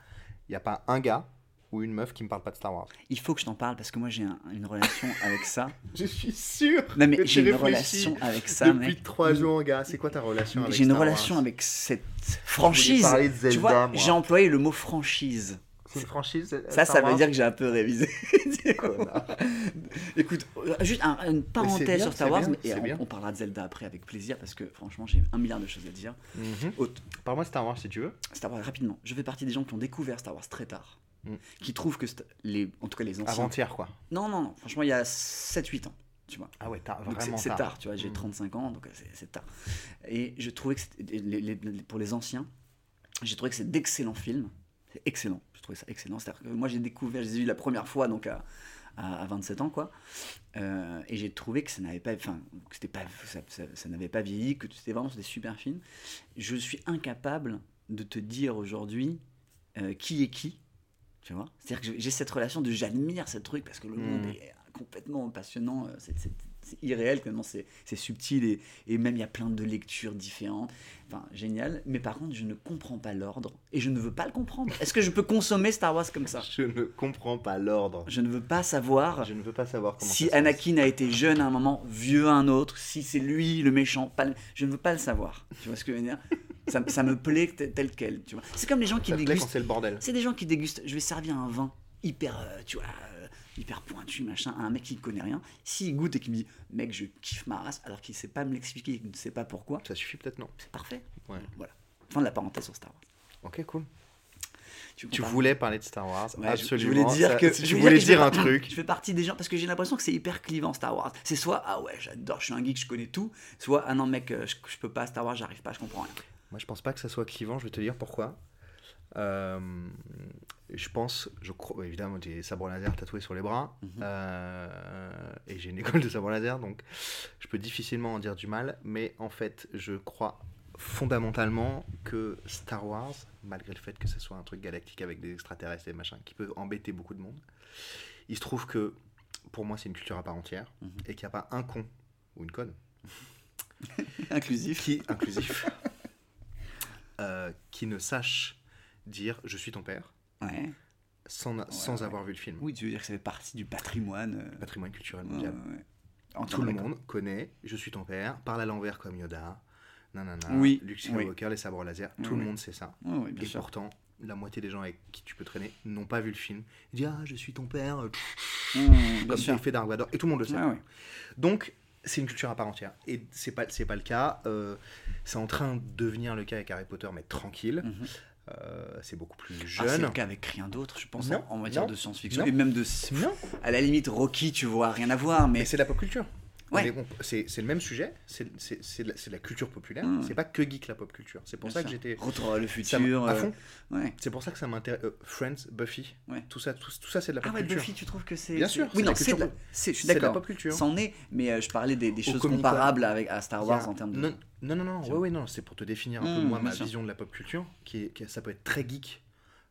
Il n'y a pas un gars ou une meuf qui me parle pas de Star Wars. Il faut que je t'en parle parce que moi j'ai un- une relation avec ça. Je suis sûr Non, mais j'ai tu une relation avec ça, depuis. 3 jours, gars. C'est quoi ta relation avec J'ai une Star relation Wars avec cette franchise. de tu Zelda, vois, moi. j'ai employé le mot franchise. C'est une franchise euh, Ça, Star ça veut Wars dire que j'ai un peu révisé. Écoute, euh, juste un- une parenthèse bien, sur Star Wars, bien, et on, parlera de Zelda après avec plaisir parce que franchement j'ai un milliard de choses à dire. Mhm. Parle-moi de Star Wars si tu veux. Star Wars rapidement. Je fais partie des gens qui ont découvert Star Wars très tard, Mm. qui trouvent que les, en tout cas les anciens. Avant-hier, quoi. Non non non, franchement il y a 7-8 ans, tu vois. Ah ouais, Donc vraiment c'est c'est tard. tard, tu vois, j'ai Mm. 35 ans, donc euh, c'est- c'est tard. Et je trouvais que les- les- pour les anciens, j'ai trouvé que c'est d'excellents films. C'est excellent, je trouvais ça excellent. C'est-à-dire que moi j'ai découvert, je les ai vus la première fois donc à, à, à 27 ans, quoi. Euh, et j'ai trouvé que ça n'avait pas, enfin, c'était pas, ça, ça- ça n'avait pas vieilli, que c'était vraiment des super films. Je suis incapable de te dire aujourd'hui euh, qui est qui, tu vois. C'est-à-dire que j'ai cette relation de j'admire ce truc parce que le Mm. monde est complètement passionnant, euh, c'est- c'est c'est irréel, tellement c'est c'est subtil et, et même il y a plein de lectures différentes. Enfin, génial. Mais par contre, je ne comprends pas l'ordre et je ne veux pas le comprendre. Est-ce que je peux consommer Star Wars comme ça? Je ne comprends pas l'ordre. Je ne veux pas savoir Je ne veux pas savoir comment si. Anakin a été jeune à un moment, vieux à un autre, si c'est lui le méchant. Pas le- Je ne veux pas le savoir. Tu vois ce que je veux dire? Ça, ça me plaît tel, quel. Tu vois C'est comme les gens qui Ça te plaît quand dégustent. c'est le bordel. C'est des gens qui dégustent. Je vais servir un vin hyper, euh, tu vois, euh, hyper pointu, machin, à un mec qui ne connaît rien. S'il goûte et qu'il me dit, mec, je kiffe ma race, alors qu'il ne sait pas me l'expliquer, qu'il ne sait pas pourquoi, Ça suffit peut-être non? c'est parfait. Ouais. Voilà. Fin de la parenthèse sur Star Wars. Ok, cool. Tu, voulais parler de Star Wars. Ouais, absolument. Je voulais dire Ça- que si tu voulais dire un truc. Je fais partie des gens parce que j'ai l'impression que c'est hyper clivant Star Wars. C'est soit ah ouais j'adore, je suis un geek, je connais tout. Soit ah non mec, euh, je, je peux pas Star Wars, j'arrive pas, je comprends rien. Moi, je pense pas que ça soit clivant. Je vais te dire pourquoi. Euh, je pense, je crois, évidemment, j'ai des sabres laser tatoués sur les bras Mhm. euh, et j'ai une école de sabre laser, donc je peux difficilement en dire du mal. Mais en fait, je crois fondamentalement que Star Wars, malgré le fait que ce soit un truc galactique avec des extraterrestres et machin qui peut embêter beaucoup de monde, il se trouve que pour moi, c'est une culture à part entière Mhm. et qu'il n'y a pas un con ou une conne Inclusif. qui inclusif euh, qui ne sache dire je suis ton père Ouais. sans, sans ouais. avoir vu le film. Oui, tu veux dire que ça fait partie du patrimoine. euh, Patrimoine culturel mondial. En Tout le monde connaît je suis ton père, parle à l'envers comme Yoda, nanana, Oui, Luke Skywalker, les sabres laser, tout Oui, le monde sait ça. Bien Et sûr. pourtant, la moitié des gens avec qui tu peux traîner n'ont pas vu le film. Ils disent ah je suis ton père, Mmh, bien comme il fait Dark Vador, et tout le monde le sait. Donc, c'est une culture à part entière. Et c'est pas, c'est pas le cas. euh, c'est en train de devenir le cas avec Harry Potter, mais tranquille. Mhm. Euh, c'est beaucoup plus Ah, c'est jeune. le cas avec rien d'autre, je pense, Non, en, en matière non, de science-fiction. Et même de. non, À la limite, Rocky, tu vois, rien à voir, mais. mais c'est de la pop culture. Ouais. C'est le même sujet, c'est de, la- c'est de la culture populaire, Mm. c'est pas que geek la pop culture. C'est pour Bien ça que j'étais. Retour le futur. à euh, fond. ouais. C'est pour ça que ça m'intéresse. euh, Friends, Buffy, Ouais. tout ça, tout, tout ça c'est de la Ah pop ouais, culture. Buffy, tu trouves que c'est. Bien sûr, c'est Oui, de non, la c'est. culture de Je suis c'est de la d'accord. pop culture. C'en est, mais euh, je parlais des, choses comparables avec, à Star a- Wars en termes de. Non, non, non, non, ouais, ouais, non, c'est pour te définir un peu Mm, moi ma vision de la pop culture, qui, est, qui est- ça peut être très geek.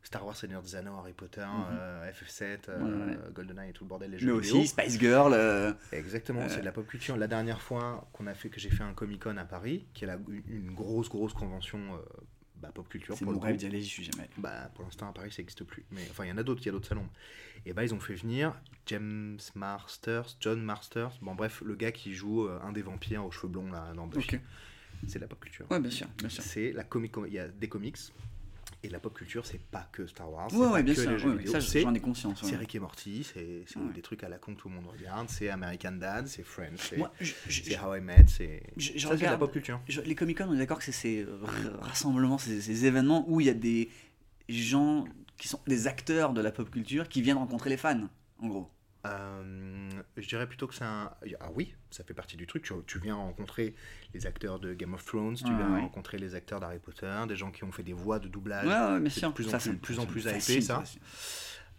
Star Wars, Seigneur des Anneaux, Harry Potter, Mhm. euh, FF7, euh, Ouais, ouais. GoldenEye et tout le bordel, les Mais jeux vidéo. aussi Spice Girl. euh, Exactement, Euh, c'est de la pop culture. La dernière fois qu'on a fait, que j'ai fait un Comic Con à Paris, qui est la- une grosse, grosse convention euh, bah, pop culture. C'est mon le rêve d'y aller, j'y suis jamais allé. Bah, pour l'instant, à Paris, ça n'existe plus. Mais enfin, il y en a d'autres, il y a d'autres salons. Et bah, ils ont fait venir James Masters, John Masters. Bon, bref, le gars qui joue euh, un des vampires aux cheveux blonds là, dans Buffy. C'est de la pop culture. Ouais, bien sûr, bien sûr. C'est la comic. Il y a des comics. Et la pop culture, c'est pas que Star Wars. c'est Ouais, pas bien que sûr. les jeux ouais, vidéo. ça, j'en ai conscience. c'est Rick et Morty, c'est des trucs à la con que tout le monde regarde. C'est American Dad, c'est Friends, c'est How I Met, c'est la pop culture. je- les Comic Con, on est d'accord que c'est ces rassemblements, ces, ces événements où il y a des gens qui sont des acteurs de la pop culture qui viennent rencontrer les fans, en gros. Euh, je dirais plutôt que c'est un. Ah oui, ça fait partie du truc. Tu, tu viens rencontrer les acteurs de Game of Thrones, tu viens ouais. rencontrer les acteurs d'Harry Potter, des gens qui ont fait des voix de doublage, Ouais, ouais, bien sûr. de plus en Ça, plus- ça me- plus en plus hypé, ça.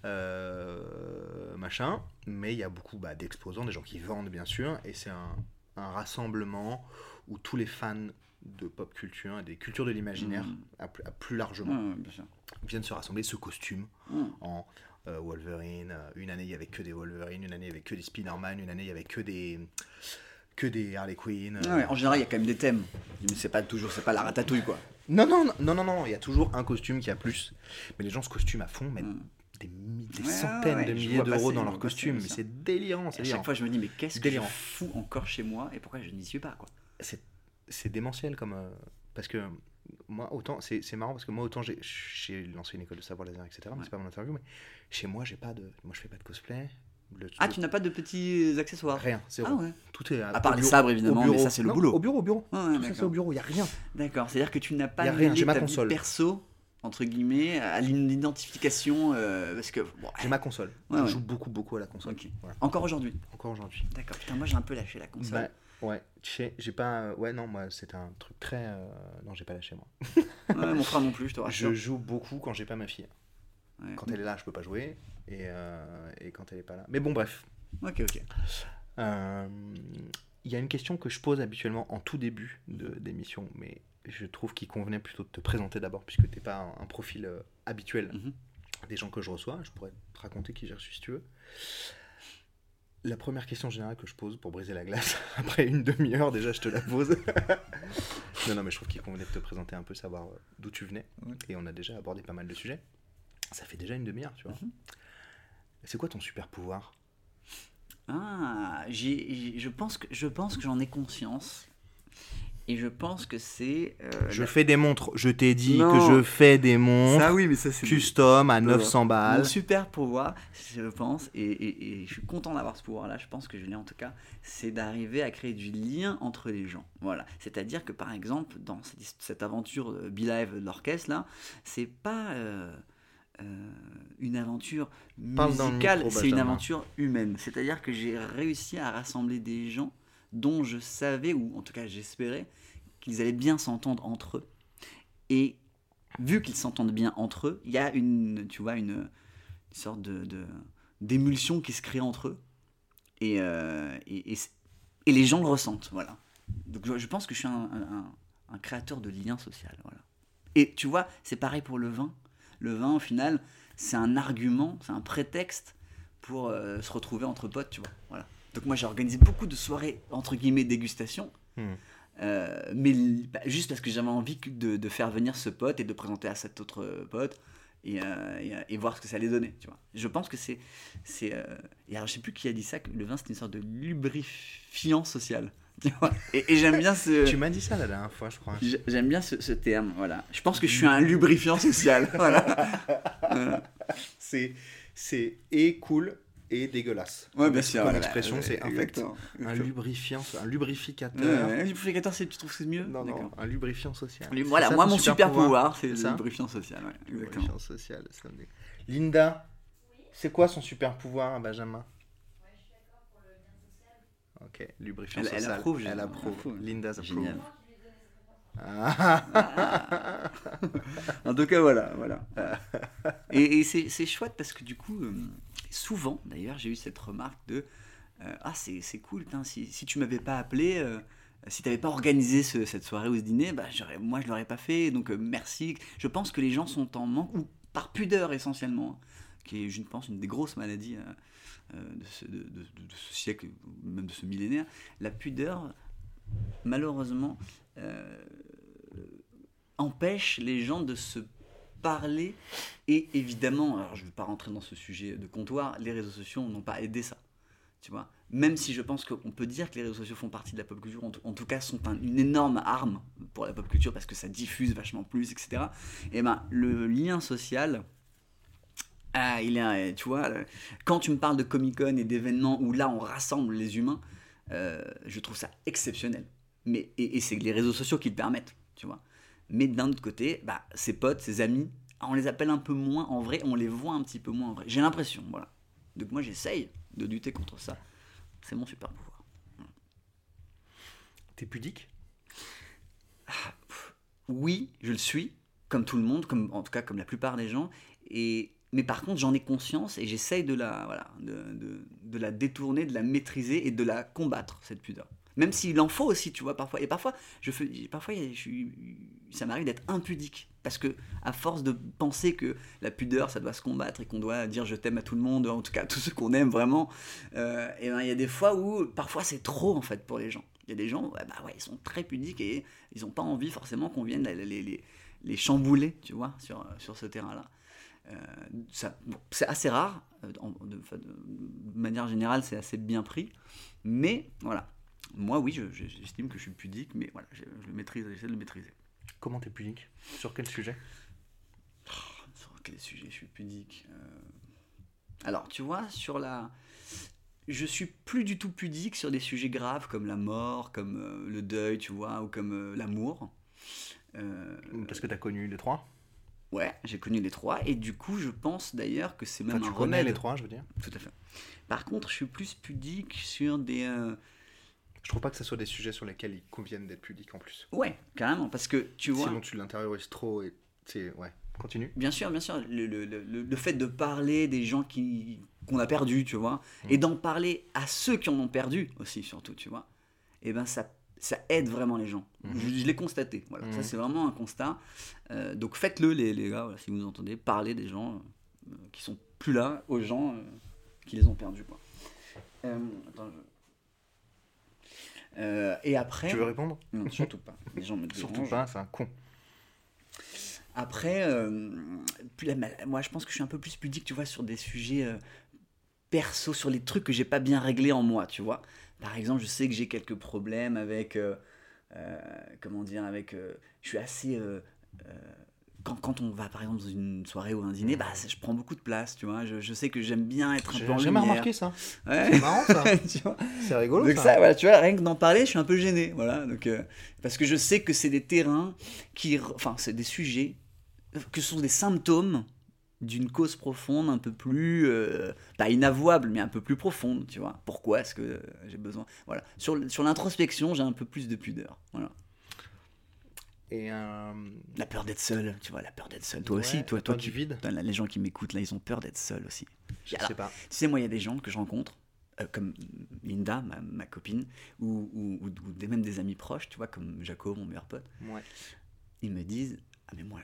euh, machin. Mais il y a beaucoup bah, d'exposants, des gens qui vendent bien sûr, et c'est un, un rassemblement où tous les fans de pop culture et des cultures de l'imaginaire, à, plus- à plus largement, bien sûr. viennent se rassembler, ce costume Ouais. en Wolverine. Euh, Une année, il y avait que des Wolverine. Une année, il y avait que des Spider-Man. Une année, il y avait que des que des Harley Quinn. Ouais, en général, il y a quand même des thèmes. Mais c'est pas toujours, c'est pas la ratatouille, quoi. Non, non, non, non, non, il y a toujours un costume qui a plus. Mais les gens se costument à fond, mettent Mm. des, mi- des Ouais, centaines ouais, de milliers d'euros dans leur costume. Mais c'est délirant, c'est délirant. chaque fois, je me dis, mais qu'est-ce que je fous encore chez moi et pourquoi je n'y suis pas, quoi. C'est c'est démentiel comme. euh, parce que moi, autant. C'est c'est marrant parce que moi, autant j'ai- j'ai lancé une école de savoir laser, etc. Mais Ouais. c'est pas mon interview. Mais chez moi, j'ai pas de. Moi, je fais pas de cosplay. Le- Ah, le- tu n'as pas de petits accessoires? Rien, c'est Ah ouais. Tout est À part au les sabres, évidemment, mais ça, c'est le Non, boulot. Au bureau, au bureau. Ouais, ouais, Tout ça, au bureau, il n'y a rien. D'accord, c'est-à-dire que tu n'as pas Y a rien, j'ai ma console. perso, entre guillemets, à l'identification, euh, parce que... bon, J'ai ma console. Ouais, je ouais. joue beaucoup, beaucoup à la console. Voilà. Encore aujourd'hui? Encore aujourd'hui. D'accord, putain, moi j'ai un peu lâché la console. Bah, ouais, j'ai pas. Ouais, non, moi, c'est un truc très. euh, Non, j'ai pas lâché, moi. Ouais, mon frère non plus, je te rassure. Je joue beaucoup quand j'ai pas ma fille. Ouais. Quand elle est là, je peux pas jouer. Et, euh, et quand elle est pas là. Mais bon, bref. Ok, ok. Euh, Il y a une question que je pose habituellement en tout début de- d'émission, mais je trouve qu'il convenait plutôt de te présenter d'abord, puisque t'es pas un, un profil habituel Mhm. des gens que je reçois. Je pourrais te raconter qui j'ai reçu si tu veux. La première question générale que je pose pour briser la glace, après une demi-heure déjà, je te la pose. non, non, mais je trouve qu'il convenait de te présenter un peu, savoir euh, d'où tu venais. Ouais. Et on a déjà abordé pas mal de sujets. Ça fait déjà une demi-heure, tu vois. Mhm. C'est quoi ton super pouvoir? Ah, que, je pense que j'en ai conscience. Et je pense que c'est... euh, Je la- fais des montres. Je t'ai dit Non. que je fais des montres Ça oui, mais ça c'est... custom à Mon 900 balles. super pouvoir, je pense, et, et- et je suis content d'avoir ce pouvoir-là, je pense que je l'ai en tout cas, c'est d'arriver à créer du lien entre les gens. Voilà. C'est-à-dire que par exemple, dans cette, cette aventure euh, Be Live de l'orchestre, là, c'est pas euh, euh, une aventure musicale, c'est une aventure humaine. C'est-à-dire que j'ai réussi à rassembler des gens dont je savais, ou en tout cas j'espérais, qu'ils allaient bien s'entendre entre eux. Et vu qu'ils s'entendent bien entre eux, il y a une, tu vois, une, sorte de, d'émulsion qui se crée entre eux. Et, euh, et, les gens le ressentent, voilà. Donc je, pense que je suis un créateur de liens sociaux, voilà. Et tu vois, c'est pareil pour le vin. Le vin, au final, c'est un argument, c'est un prétexte pour euh, se retrouver entre potes, tu vois. Voilà. Donc moi, j'ai organisé beaucoup de soirées, entre guillemets, dégustation. Hmm. Euh, mais bah, juste parce que j'avais envie de, de faire venir ce pote et de présenter à cet autre euh, pote et, euh, et, et voir ce que ça allait donner, tu vois. Je pense que c'est... c'est euh, Et alors, je sais plus qui a dit ça, que le vin, c'est une sorte de lubrifiant social. Tu vois et et j'aime bien ce... Tu m'as dit ça la dernière fois, je crois. J'ai- J'aime bien ce, ce terme, voilà. Je pense que je suis un lubrifiant social, voilà. Voilà. C'est c'est et cool et dégueulasse. Ouais, bien sûr. Comme voilà, expression, ouais, c'est infect. Un lubrifiant, un lubrificateur. Un lubrificateur, c'est- tu trouves que c'est mieux? Non, non, D'accord. un lubrifiant social. Voilà, moi mon super pouvoir, c'est le ça? lubrifiant social. Lubrifiant social. ça me dit. Linda, c'est quoi son super pouvoir, Benjamin? Ouais, je suis d'accord pour le lien social. Ok, lubrifiant Elle- elle social. approuve, Elle elle approuve. approuve. Ah. En tout cas, voilà. voilà. et c'est chouette parce que du coup, euh, souvent, d'ailleurs, j'ai eu cette remarque de euh, Ah, c'est cool, si, si tu m'avais pas appelé, euh, si tu n'avais pas organisé ce- cette soirée ou ce dîner, bah, moi, je l'aurais pas fait. Donc, merci. Je pense que les gens sont en manque, ou par pudeur essentiellement, hein, qui est, je pense, une des grosses maladies de, ce, siècle, même de ce millénaire. La pudeur, malheureusement, empêche les gens de se parler et évidemment, alors je ne veux pas rentrer dans ce sujet de comptoir, les réseaux sociaux n'ont pas aidé ça. Tu vois Même si je pense qu'on peut dire que les réseaux sociaux font partie de la pop culture, en tout, cas sont un- une énorme arme pour la pop culture parce que ça diffuse vachement plus, etc. Et ben le lien social, ah, il est, tu vois, le- quand tu me parles de Comic Con et d'événements où là on rassemble les humains, euh, je trouve ça exceptionnel. Mais, et, et c'est les réseaux sociaux qui le permettent, tu vois. Mais d'un autre côté, bah, ses potes, ses amis, on les appelle un peu moins en vrai, on les voit un petit peu moins en vrai. J'ai l'impression, voilà. Donc moi j'essaye de lutter contre ça. C'est mon super pouvoir. T'es pudique? Oui, je le suis, comme tout le monde, comme, en tout cas comme la plupart des gens. Et, mais par contre, j'en ai conscience et j'essaye de la, voilà, de, de- de la détourner, de la maîtriser et de la combattre, cette pudeur. Même s'il en faut aussi, tu vois, parfois. Et parfois, je fais, parfois je suis, ça m'arrive d'être impudique. Parce que, à force de penser que la pudeur, ça doit se combattre et qu'on doit dire je t'aime à tout le monde, en tout cas à tous ceux qu'on aime vraiment, euh, et ben, il y a des fois où, parfois, c'est trop, en fait, pour les gens. Il y a des gens, bah ouais, ils sont très pudiques et ils n'ont pas envie forcément qu'on vienne les, chambouler, tu vois, sur, sur ce terrain-là. Euh, c'est assez rare, euh, de, manière générale, c'est assez bien pris, mais voilà. Moi, oui, je- je- j'estime que je suis pudique, mais voilà, je le maîtrise, j'essaie de le maîtriser. Comment t'es pudique? Sur quel sujet? Sur quel sujet je suis pudique Euh, Alors, tu vois, sur la. Je suis plus du tout pudique sur des sujets graves comme la mort, comme euh, le deuil, tu vois, ou comme euh, l'amour. Parce que t'as connu les trois? Ouais, j'ai connu les trois, et du coup, je pense d'ailleurs que c'est même Enfin, tu connais les trois, je veux dire. Tout à fait. Par contre, je suis plus pudique sur des. euh, Je trouve pas que ce soit des sujets sur lesquels il convienne d'être pudique en plus. Ouais, carrément, parce que tu vois. Sinon, tu l'intériorises trop et c'est ouais. Continue. Bien sûr, bien sûr. Le, le- le- le fait de parler des gens qui qu'on a perdus, tu vois, Mm. et d'en parler à ceux qui en ont perdu aussi, surtout, tu vois, et ben ça, ça aide vraiment les gens. Mhm. Je, je l'ai constaté. Voilà, ça Mhm. c'est vraiment un constat. Euh, donc faites-le, les, les gars, voilà, si vous nous entendez, parlez des gens euh, qui sont plus là, aux gens euh, qui les ont perdus, quoi. Euh, attends, je- Euh, et après. Tu veux répondre? Non, surtout pas. Les gens me Surtout dérangent. pas, c'est un con. Après, euh, moi je pense que je suis un peu plus pudique, tu vois, sur des sujets euh, perso, sur les trucs que j'ai pas bien réglés en moi, tu vois. Par exemple, je sais que j'ai quelques problèmes avec, euh, comment dire, avec, je suis assez, quand, quand on va par exemple dans une soirée ou un dîner, bah ça- je prends beaucoup de place, tu vois. Je, je sais que j'aime bien être un J'ai peu en jamais lumière. remarqué ça. Ouais. C'est marrant ça. tu vois. C'est rigolo Donc ça. ça, voilà, tu vois, rien que d'en parler, je suis un peu gêné, voilà. Donc euh, parce que je sais que c'est des terrains qui, enfin, c'est des sujets que ce sont des symptômes d'une cause profonde, un peu plus, euh, pas inavouable, mais un peu plus profonde, tu vois. Pourquoi est-ce que j'ai besoin, voilà. Sur, sur l'introspection, j'ai un peu plus de pudeur, voilà. Et euh, La peur d'être seul, tu vois, la peur d'être seul. Toi ouais, aussi, toi, toi, tu, vide. Les gens qui m'écoutent là, ils ont peur d'être seuls aussi. Je Alors, sais pas. Tu sais, moi, il y a des gens que je rencontre, euh, comme Linda, ma, ma copine, ou, ou, ou- ou des, même des amis proches, tu vois, comme Jaco, mon meilleur pote. Ouais. Ils me disent Ah, mais moi,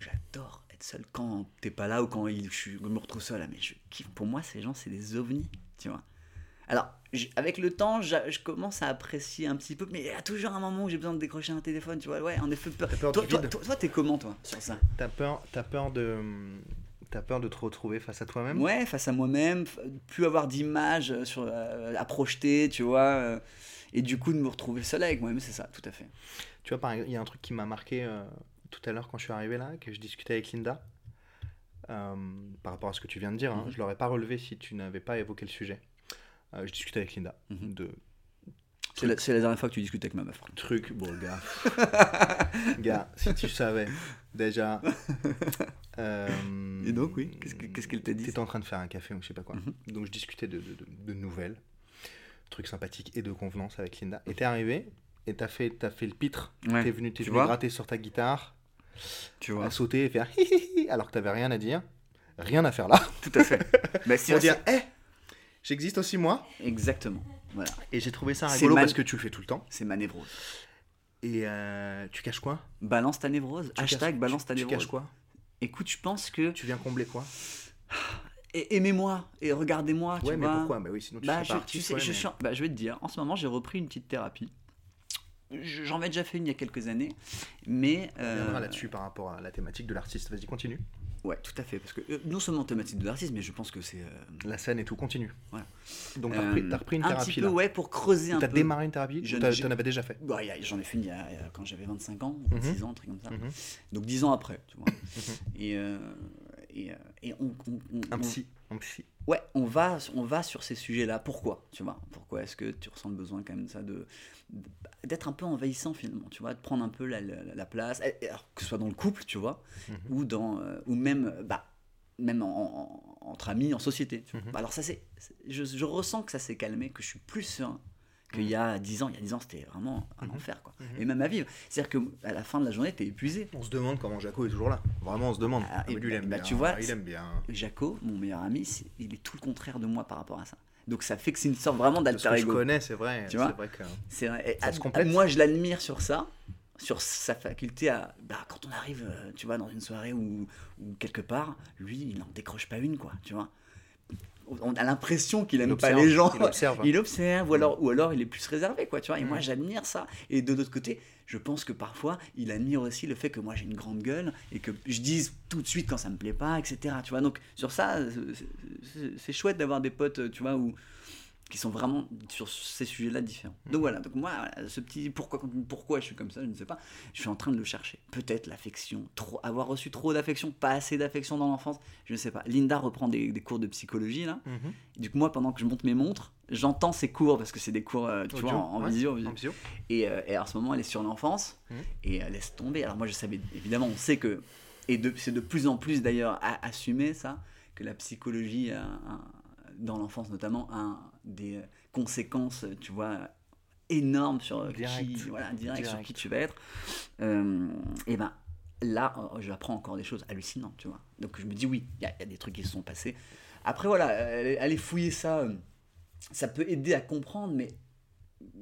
j'adore être seul quand t'es pas là ou quand il- je, je me retrouve seul. Ah, mais je kiffe. Pour moi, ces gens, c'est des ovnis, tu vois. Alors, avec le temps, je commence à apprécier un petit peu, mais il y a toujours un moment où j'ai besoin de décrocher un téléphone, tu vois. Ouais, en effet, peur. Peur Toi, toi, toi, toi, t'es comment, toi, sur ça? T'as peur, t'as peur de, t'as peur de te retrouver face à toi-même? Ouais, face à moi-même, plus avoir d'image euh, euh, à projeter, tu vois, euh, et du coup de me retrouver seul avec moi-même, c'est ça, tout à fait. Tu vois, il y a un truc qui m'a marqué euh, tout à l'heure quand je suis arrivé là, que je discutais avec Linda. par rapport à ce que tu viens de dire. Hein. Mhm. Je l'aurais pas relevé si tu n'avais pas évoqué le sujet. Euh, je discutais avec Linda Mhm. de C'est la, dernière fois que tu discutes avec ma meuf. trucs. Bon, gars. gars, si tu savais déjà. euh, Et donc, oui, qu'est-ce que- qu'est-ce qu'elle t'a dit T'étais en train de faire un café ou je sais pas quoi. Mhm. Donc je discutais de, de- de- de nouvelles, trucs sympathiques et de convenance avec Linda. Et t'es arrivé et t'as fait, t'as fait le pitre. Ouais, T'es venu, t'es tu venu gratter sur ta guitare, tu à vois. sauter et faire hi hi hi, alors que t'avais rien à dire. Rien à faire là. Tout à fait. bah, si, c'est- dire, hé, j'existe aussi moi. Exactement. Voilà. Et j'ai trouvé ça rigolo mal- parce que tu le fais tout le temps. C'est ma névrose. Et euh, tu caches quoi? Balance ta névrose. Tu Hashtag caches- balance tu- ta Tu névrose. caches quoi? Écoute, je pense que. Tu viens combler quoi? Aimez-moi et regardez-moi. tu Ouais, mais vois. pourquoi? Bah oui, sinon tu Bah, je, tu sais, ouais, je, mais- suis en- bah, je vais te dire, en ce moment, j'ai repris une petite thérapie. Je- J'en avais déjà fait une il y a quelques années, mais. On euh, reviendra là-dessus par rapport à la thématique de l'artiste. Vas-y, continue. Ouais, tout à fait. Parce que euh, non seulement thématique de l'artiste, mais je pense que c'est. euh, La scène et tout, continue. Voilà. Donc t'as repris, euh, t'as repris une un thérapie petit peu, là. ouais, pour creuser un T'as peu. démarré une thérapie Je- t'as- t'en avais déjà fait Bah, J'en ai fait une il y a- quand j'avais 25 ans, Mhm. 26 ans, un truc comme ça. Mhm. Donc 10 ans après, tu vois. et, euh, et, euh, et on, on- on- Un on- psy. Un psy. Ouais, on va, on va sur ces sujets-là. Pourquoi Tu vois? Pourquoi est-ce que tu ressens le besoin quand même de ça de d'être un peu envahissant finalement, tu vois, de prendre un peu la, la- la place, alors, que ce soit dans le couple, tu vois, Mhm. ou dans, euh, ou même, bah, même en- en- entre amis, en société. tu vois. Mhm. Bah, Alors ça c'est, c'est- je, je ressens que ça s'est calmé, que je suis plus serein qu'il y a 10 ans. Il y a 10 ans, c'était vraiment un Mhm. enfer, quoi. Mhm. Et même à vivre. C'est-à-dire que à la fin de la journée, t'es épuisé. On se demande comment Jaco est toujours là. Vraiment, on se demande. Ah, et mais lui, il aime bah, bien. tu vois, il aime bien. Jaco, mon meilleur ami, il est tout le contraire de moi par rapport à ça. Donc ça fait que c'est une sorte vraiment d'alter que je ego. connais, c'est vrai. Tu vois C'est vrai que. Vrai. Et Ça se à- moi, je l'admire sur ça, sur sa faculté à. Bah, quand on arrive, euh, tu vois, dans une soirée ou, ou quelque part, lui, il n'en décroche pas une, quoi, tu vois. On a l'impression qu'il Il aime pas les gens. il observe. Il observe, ou alors, ou alors il est plus réservé, quoi, tu vois. Et moi, Mm. j'admire ça. Et de l'autre côté, je pense que parfois, il admire aussi le fait que moi, j'ai une grande gueule et que je dise tout de suite quand ça me plaît pas, etc. Tu vois. Donc, sur ça, c'est chouette d'avoir des potes, tu vois, où qui sont vraiment sur ces sujets-là différents. Donc voilà, donc moi, ce petit pourquoi, pourquoi je suis comme ça, je ne sais pas. Je suis en train de le chercher. Peut-être l'affection, trop, avoir reçu trop d'affection, pas assez d'affection dans l'enfance, je ne sais pas. Linda reprend des, des cours de psychologie là. Mhm. Du coup, moi, pendant que je monte mes montres, j'entends ses cours parce que c'est des cours, euh, tu Audio, vois, en, en ouais, visio. en visio. Et, euh, et en ce moment, elle est sur l'enfance Mhm. et elle laisse tomber. Alors moi, je savais, évidemment, on sait que, et c'est de plus en plus d'ailleurs à assumer ça, que la psychologie, a dans l'enfance notamment, a un- des euh, conséquences, tu vois, énormes sur Direct. qui, voilà, direct, sur qui tu vas être. Euh, et ben là, euh, j'apprends encore des choses hallucinantes, tu vois. Donc je me dis oui, il y, a- il y a des trucs qui se sont passés. Après voilà, aller, fouiller ça, euh, ça peut aider à comprendre, mais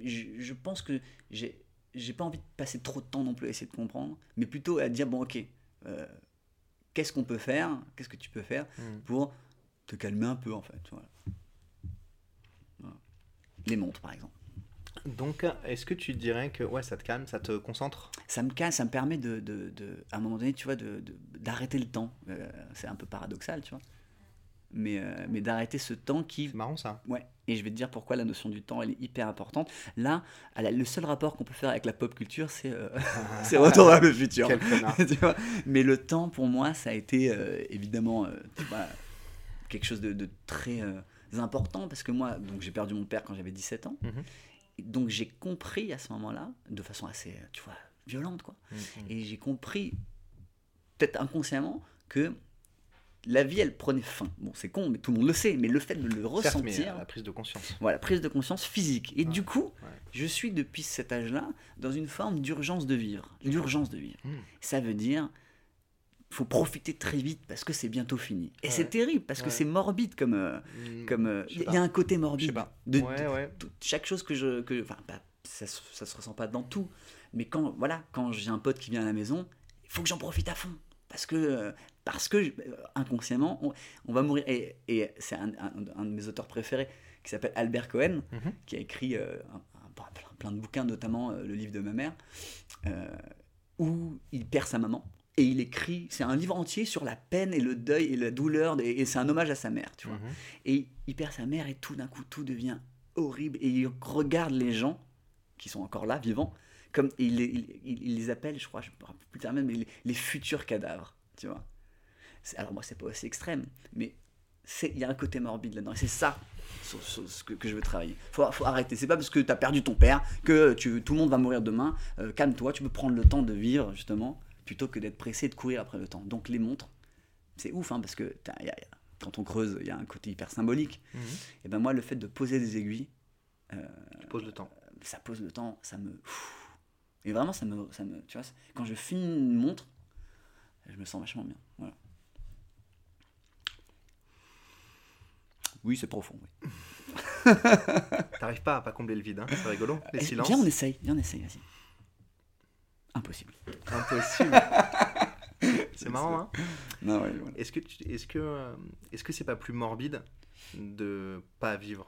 je, je pense que j'ai j'ai pas envie de passer trop de temps non plus à essayer de comprendre, mais plutôt à dire bon ok, euh, qu'est-ce qu'on peut faire, qu'est-ce que tu peux faire Mhm. pour te calmer un peu en fait. Voilà. Les montres par exemple. Donc, est-ce que tu dirais que ouais, ça te calme, ça te concentre? Ça me calme, ça me permet de, de, de- à un moment donné, tu vois, de- d'arrêter le temps. Euh, c'est un peu paradoxal, tu vois. Mais, euh, mais d'arrêter ce temps qui C'est marrant ça. Ouais, et je vais te dire pourquoi la notion du temps elle est hyper importante. Là, la- le seul rapport qu'on peut faire avec la pop culture, c'est euh, Retour vers le futur. Tu vois Mais le temps, pour moi, ça a été euh, évidemment tu vois, quelque chose de très euh, important parce que moi, donc j'ai perdu mon père quand j'avais 17 ans. Mhm. Et donc j'ai compris à ce moment-là, de façon assez, euh, tu vois, violente, quoi. Mhm. Et j'ai compris, peut-être inconsciemment, que la vie, elle prenait fin. Bon, c'est con, mais tout le monde le sait, mais le fait de le ressentir. euh, la prise de conscience. Voilà, prise de conscience physique. Et Ouais, du coup, ouais. je suis depuis cet âge-là dans une forme d'urgence de vivre. L'urgence de vivre. Mm. Ça veut dire, faut profiter très vite parce que c'est bientôt fini. Et Ouais. c'est terrible parce que c'est morbide comme. euh, Mm, comme euh, Il sais y a un côté morbide. pas. De, ouais, de- chaque chose que je. Que, enfin, pas- ça, ça se ressent pas dans tout. Mais quand, voilà, quand j'ai un pote qui vient à la maison, il faut que j'en profite à fond. Parce que, euh, parce que euh, inconsciemment, on, on va mourir. Et, et c'est un, un- un de mes auteurs préférés qui s'appelle Albert Cohen, Mhm. qui a écrit euh, un- plein, de bouquins, notamment euh, le livre de ma mère, euh, où il perd sa maman. Et il écrit, c'est un livre entier sur la peine et le deuil et la douleur, et, et c'est un hommage à sa mère, tu vois. Mhm. Et il perd sa mère et tout d'un coup tout devient horrible et il regarde les gens qui sont encore là, vivants, comme il, les- il- il- il les appelle, je crois, je me rappelle plus tard même, mais les, les futurs cadavres, tu vois. alors moi c'est pas aussi extrême, mais il y a un côté morbide là-dedans. Et c'est ça sur- sur ce que, que je veux travailler. Faut, faut arrêter. C'est pas parce que tu as perdu ton père que tu, tout le monde va mourir demain. Euh, Calme-toi, tu peux prendre le temps de vivre justement, plutôt que d'être pressé de courir après le temps. Donc les montres, c'est ouf, hein, parce que t'as- y a- y a- quand on creuse, il y a un côté hyper symbolique. Mhm. Et ben moi, le fait de poser des aiguilles, Tu poses le temps. ça pose le temps, ça me. Et vraiment, ça me. Ça me tu vois, quand je finis une montre, je me sens vachement bien. Voilà. Oui, c'est profond. Oui. T'arrives pas à pas combler le vide, hein c'est rigolo. Les silences. Viens, on essaye, viens, on essaye, vas-y. Impossible. Impossible. c'est marrant, hein Non, ouais, voilà. Est-ce que est-ce que euh, est-ce que c'est pas plus morbide de pas vivre?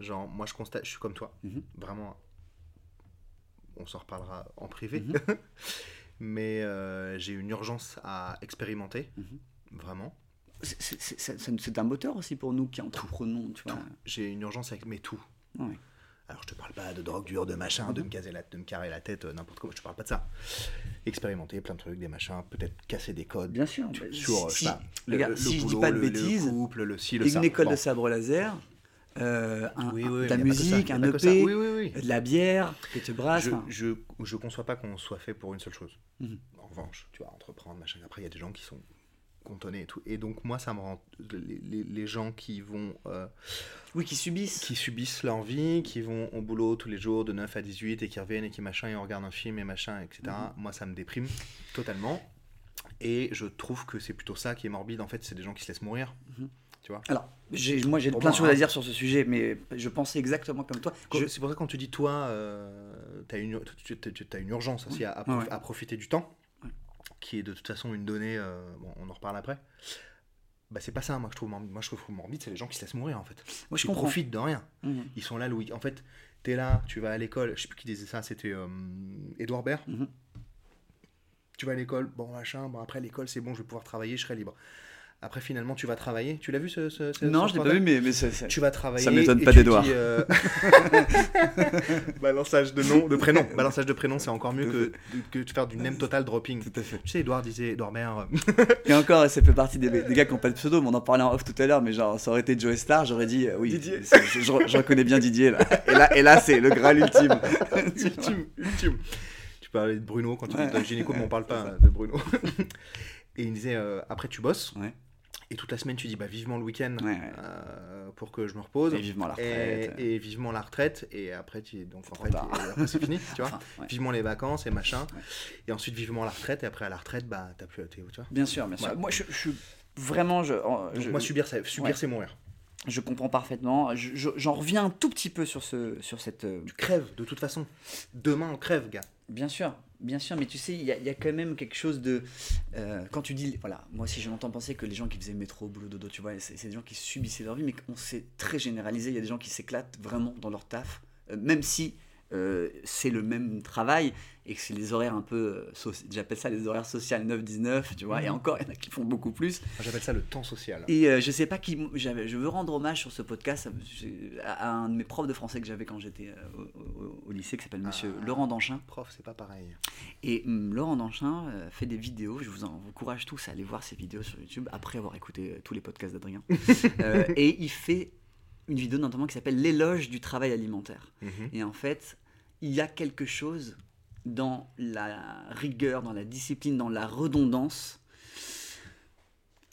Genre moi je constate, je suis comme toi, Mhm. vraiment. On s'en reparlera en privé, Mhm. mais euh, j'ai une urgence à expérimenter, Mhm. vraiment. C'est- un moteur aussi pour nous qui entreprenons, tu vois. J'ai une urgence avec mais tout. Ouais. Alors je te parle pas de drogue dure, de machin, de me caser la, de me carrer la tête, euh, n'importe quoi. Je te parle pas de ça. Expérimenter plein de trucs, des machins, peut-être casser des codes. Bien sûr. Tu- sur, si- je sais pas, le, regarde, le si je dis boulot, pas de le- le bêtises, couple, le ci, le une ça. école Bon. de sabre laser, euh, un- Oui, oui, de la ça, musique, un. EP, Oui, oui. de la bière que tu brasses. je, enfin, je, je conçois pas qu'on soit fait pour une seule chose. Mhm. En revanche, tu vois, entreprendre, machin. Après, il y a des gens qui sont cantonnés et tout. Et donc, moi, ça me rend. Les, les- les gens qui vont. euh, Oui, qui subissent. qui subissent leur vie, qui vont au boulot tous les jours de 9 à 18 et qui reviennent et qui machin et on regarde un film et machin, etc. Mhm. Moi, ça me déprime totalement. Et je trouve que c'est plutôt ça qui est morbide. En fait, c'est des gens qui se laissent mourir. Mhm. Tu vois Alors, moi j'ai plein de choses à hein. dire sur ce sujet, mais je pensais exactement comme toi. Je- C'est pour ça que quand tu dis toi, tu as une, urgence aussi à, à profiter du temps. Qui est de toute façon une donnée, euh, bon, on en reparle après. Bah, c'est pas ça, moi je trouve morbide. Moi je trouve morbide, c'est les gens qui se laissent mourir en fait. Moi, je Ils profitent de rien. Mhm. Ils sont là week En fait, t'es là, tu vas à l'école. Je sais plus qui disait ça, c'était euh, Edouard Baird. Mhm. Tu vas à l'école, bon machin, bon après l'école c'est bon, je vais pouvoir travailler, je serai libre. Après finalement tu vas travailler. Tu l'as vu ce, ce, ce- Non, ce je l'ai pas vu, mais, mais ça, ça- tu vas travailler. Ça m'étonne pas d'Edouard. euh, Balançage de nom, de prénom. Balançage de prénom, c'est encore mieux que, que de faire du name total dropping. Tout à fait. Tu sais, Edouard disait, Edouard Baird, Et encore, ça fait partie des, des gars qui n'ont pas de pseudo, mais on en parlait en off tout à l'heure, mais genre, ça aurait été Joe Star, j'aurais dit, euh, oui, Didier. je, reconnais bien Didier, là. Et là, et là c'est le graal ultime. ultime, ultime. Tu parlais de Bruno quand tu Ouais. dis de gynéco, mais on parle pas ça. de Bruno. Et il me disait, euh, après tu bosses, Ouais. Et toute la semaine tu dis, bah vivement le week-end Ouais, ouais. euh, pour que je me repose. Et vivement la Et, retraite. et vivement la retraite, et après, tu, donc, tu- après, c'est fini, tu vois. Enfin, ouais. Vivement les vacances et machin. Et ensuite, vivement la retraite, et après à la retraite, bah t'as plus à tu vois. Bien sûr, bien sûr. Moi, je, suis vraiment, je, en- moi, subir, c'est subir, c'est mourir. je comprends parfaitement. Je- je- J'en reviens un tout petit peu sur, ce, sur cette. euh, Tu crèves, de toute façon. Demain, on crève, gars. Bien sûr, bien sûr, mais tu sais, il y, a- quand même quelque chose de. euh, quand tu dis. Voilà, moi aussi, je l'entends penser que les gens qui faisaient métro, boulot, dodo, tu vois, c'est c'est des gens qui subissaient leur vie, mais on s'est très généralisé. Il y a des gens qui s'éclatent vraiment dans leur taf, euh, même si euh, c'est le même travail et que c'est les horaires un peu. euh, J'appelle ça les horaires sociales 9-19, tu vois, et Mhm. encore, il y en a qui font beaucoup plus. Moi, J'appelle ça le temps social. Et euh, je sais pas qui. Je veux rendre hommage sur ce podcast à, à un de mes profs de français que j'avais quand j'étais euh, au, au- au lycée, qui s'appelle Monsieur Ah. Laurent Danchin. Prof, c'est pas pareil. Et hum, Laurent Danchin euh, fait des vidéos. Je vous en- encourage tous à aller voir ses vidéos sur YouTube après avoir écouté tous les podcasts d'Adrien. Euh, et il fait une vidéo notamment qui s'appelle L'éloge du travail alimentaire. Mhm. Et en fait, il y a quelque chose dans la rigueur, dans la discipline, dans la redondance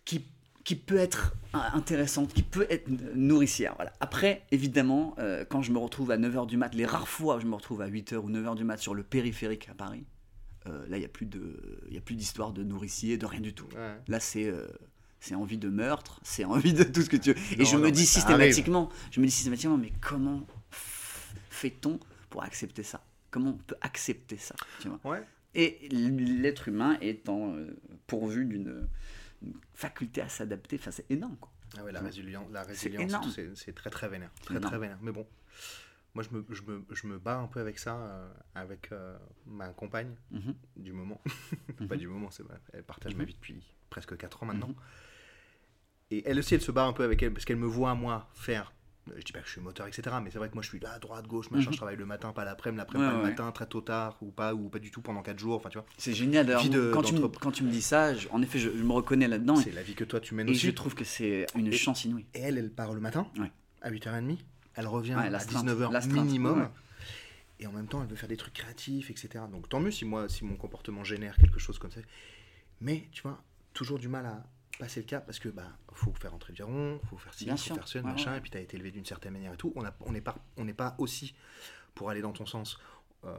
qui, qui peut être intéressante, qui peut être nourricière. Voilà. Après, évidemment, euh, quand je me retrouve à 9h du mat, les rares fois où je me retrouve à 8h ou 9h du mat sur le périphérique à Paris, euh, là, il n'y a plus de- il y a plus d'histoire de nourricier, de rien du tout. Ouais. Là, c'est euh, c'est envie de meurtre, c'est envie de tout ce que tu veux. Et Non, je non, me dis systématiquement, je me dis systématiquement, mais comment fait-on pour accepter ça? Comment on peut accepter ça tu vois? Ouais. Et l'être humain étant euh, pourvu d'une une faculté à s'adapter, enfin, c'est énorme. Quoi. Ah ouais, la résilience, la C'est résilience, c'est- très très vénère. Très très vénère. Mais bon, moi je me, je me, je me bats un peu avec ça, euh, avec euh, ma compagne Mhm. du moment. Mhm. Pas du moment, c'est elle partage ma Mhm. vie depuis presque 4 ans maintenant. Et elle aussi, elle se bat un peu avec elle, parce qu'elle me voit, moi, faire Je dis pas que je suis moteur, etc. Mais c'est vrai que moi je suis là, droite, gauche, machin. Mhm. Je travaille le matin, pas l'après-midi, l'après-midi, Ouais, pas ouais. le matin, très tôt tard, ou pas, ou pas du tout pendant 4 jours. Enfin, tu vois, C'est génial. d'ailleurs, Vie de- quand, tu me, d'entrepre- quand tu me dis ça, je- en effet, je, je me reconnais là-dedans. c'est la vie que toi tu mènes Et aussi. je trouve que c'est une Et- chance inouïe. Et elle, elle part le matin, Ouais. à 8h30. Elle revient à l'astreinte, 19h l'astreinte, minimum. Et en même temps, elle veut faire des trucs créatifs, etc. Donc tant mieux si moi, si mon comportement génère quelque chose comme ça. Mais tu vois, toujours du mal à passer le cap parce que bah faut faire entrer le giron, faut faire ci, Bien faut sûr. faire Ouais, machin. ouais. Et puis t'as été élevé d'une certaine manière et tout. On a- on n'est pas, on n'est pas aussi pour aller dans ton sens. euh,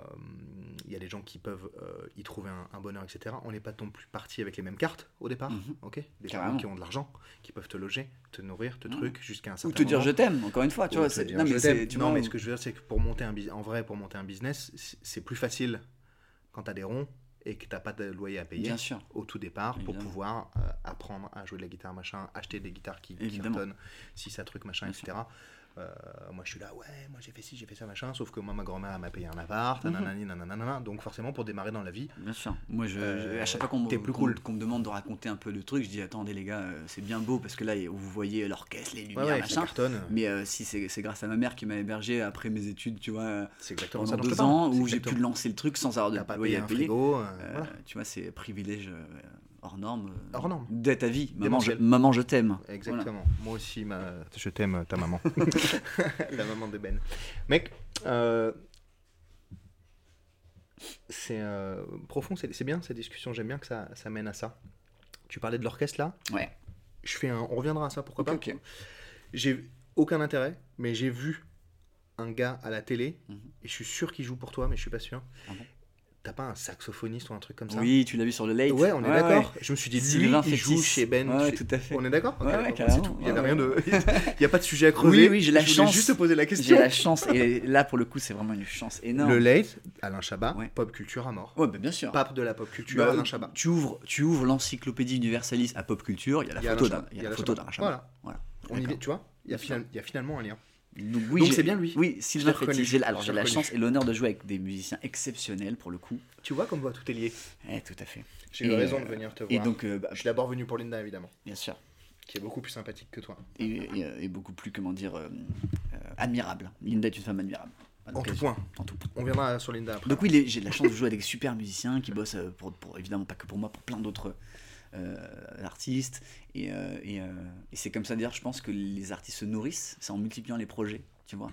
Il y a des gens qui peuvent euh, y trouver un, un bonheur, etc. On n'est pas non plus parti avec les mêmes cartes au départ, Mhm. ok? Des gens qui ont de l'argent, qui peuvent te loger, te nourrir, te Mhm. truc jusqu'à un certain Ou te dire je t'aime, encore une fois. Tu Ou vois, te c'est- dire non, mais t'aime. c'est- tu Non, vois, mais ce que je veux dire, c'est que pour monter un en vrai, pour monter un business, c'est- c'est plus facile quand t'as des ronds et que t'as pas de loyer à payer Bien sûr. au tout départ pour pouvoir euh, apprendre à jouer de la guitare, machin, acheter des guitares qui, qui cartonnent, si ça truc, machin, Bien etc. moi je suis là, ouais, moi j'ai fait ci, j'ai fait ça, machin, sauf que moi ma grand-mère elle m'a payé un appart, Mhm. nanani, nanana, donc forcément pour démarrer dans la vie, Bien sûr. Moi, je, Euh, à chaque fois qu'on me, demande de raconter un peu de trucs, je dis attendez les gars, euh, c'est bien beau parce que là vous voyez l'orchestre, les lumières, machin. cartonne, Mais euh, si c'est grâce à ma mère qui m'a hébergé après mes études, tu vois, euh, pendant deux ans où j'ai pu lancer le truc sans avoir de payer. euh, Euh. Tu vois, c'est privilège euh, hors norme. euh, Hors norme. D'être à vie. Maman, je, maman, je t'aime. Exactement. Moi aussi, ma... je t'aime, ta maman. la maman d'Eben. Mec, euh, c'est euh, profond, c'est c'est bien cette discussion. J'aime bien que ça, ça mène à ça. Tu parlais de l'orchestre là. Ouais. Je fais un... On reviendra à ça, pourquoi pas. ok. J'ai aucun intérêt, mais j'ai vu un gars à la télé, Mhm. et je suis sûr qu'il joue pour toi, mais je suis pas sûr. Ah bon? T'as pas un saxophoniste ou un truc comme ça Oui, tu l'as vu sur le late. Ouais, on est d'accord. Je me suis dit, lui, il joue Fétis. chez Ben. Ouais, chez- tout à fait. On est d'accord Ok, Ouais, ouais, d'accord, carrément. c'est tout. Il y Ouais, rien ouais. de. Il n'y a pas de sujet à creuser. Oui, oui, j'ai la Je voulais chance. juste te poser la J'ai question. la chance. Et là, pour le coup, c'est vraiment une chance énorme. Le late, Alain Chabat, Ouais. pop culture à mort. Ouais, bah, bien sûr. Pape de la pop culture, Bah, Alain Chabat. Tu ouvres, tu ouvres l'encyclopédie universaliste à pop culture, il y a la y a photo Alain d'un, Chabat. y a. Voilà. Y tu vois y, a il y a finalement un lien. Donc, oui, c'est bien lui. Oui, Sylvain Fétis. J'ai- Alors j'ai la reconnu. chance et l'honneur de jouer avec des musiciens exceptionnels pour le coup. Tu vois comme quoi tout est lié. Eh, tout à fait. J'ai eu Et, raison euh, de venir te Et voir. donc, euh, bah, Je suis d'abord venu pour Linda, évidemment, bien sûr. qui est beaucoup plus sympathique que toi. Et, et, euh, et beaucoup plus, comment dire, euh, euh, admirable. Linda est une femme admirable. En tout point. En tout point. On viendra sur Linda après. Donc oui, j'ai de la chance de jouer avec des super musiciens qui bossent euh, pour, pour- évidemment pas que pour moi, pour plein d'autres euh, artistes. Et, euh, et, euh, et c'est comme ça d'ailleurs, je pense que les artistes se nourrissent, c'est en multipliant les projets, tu vois.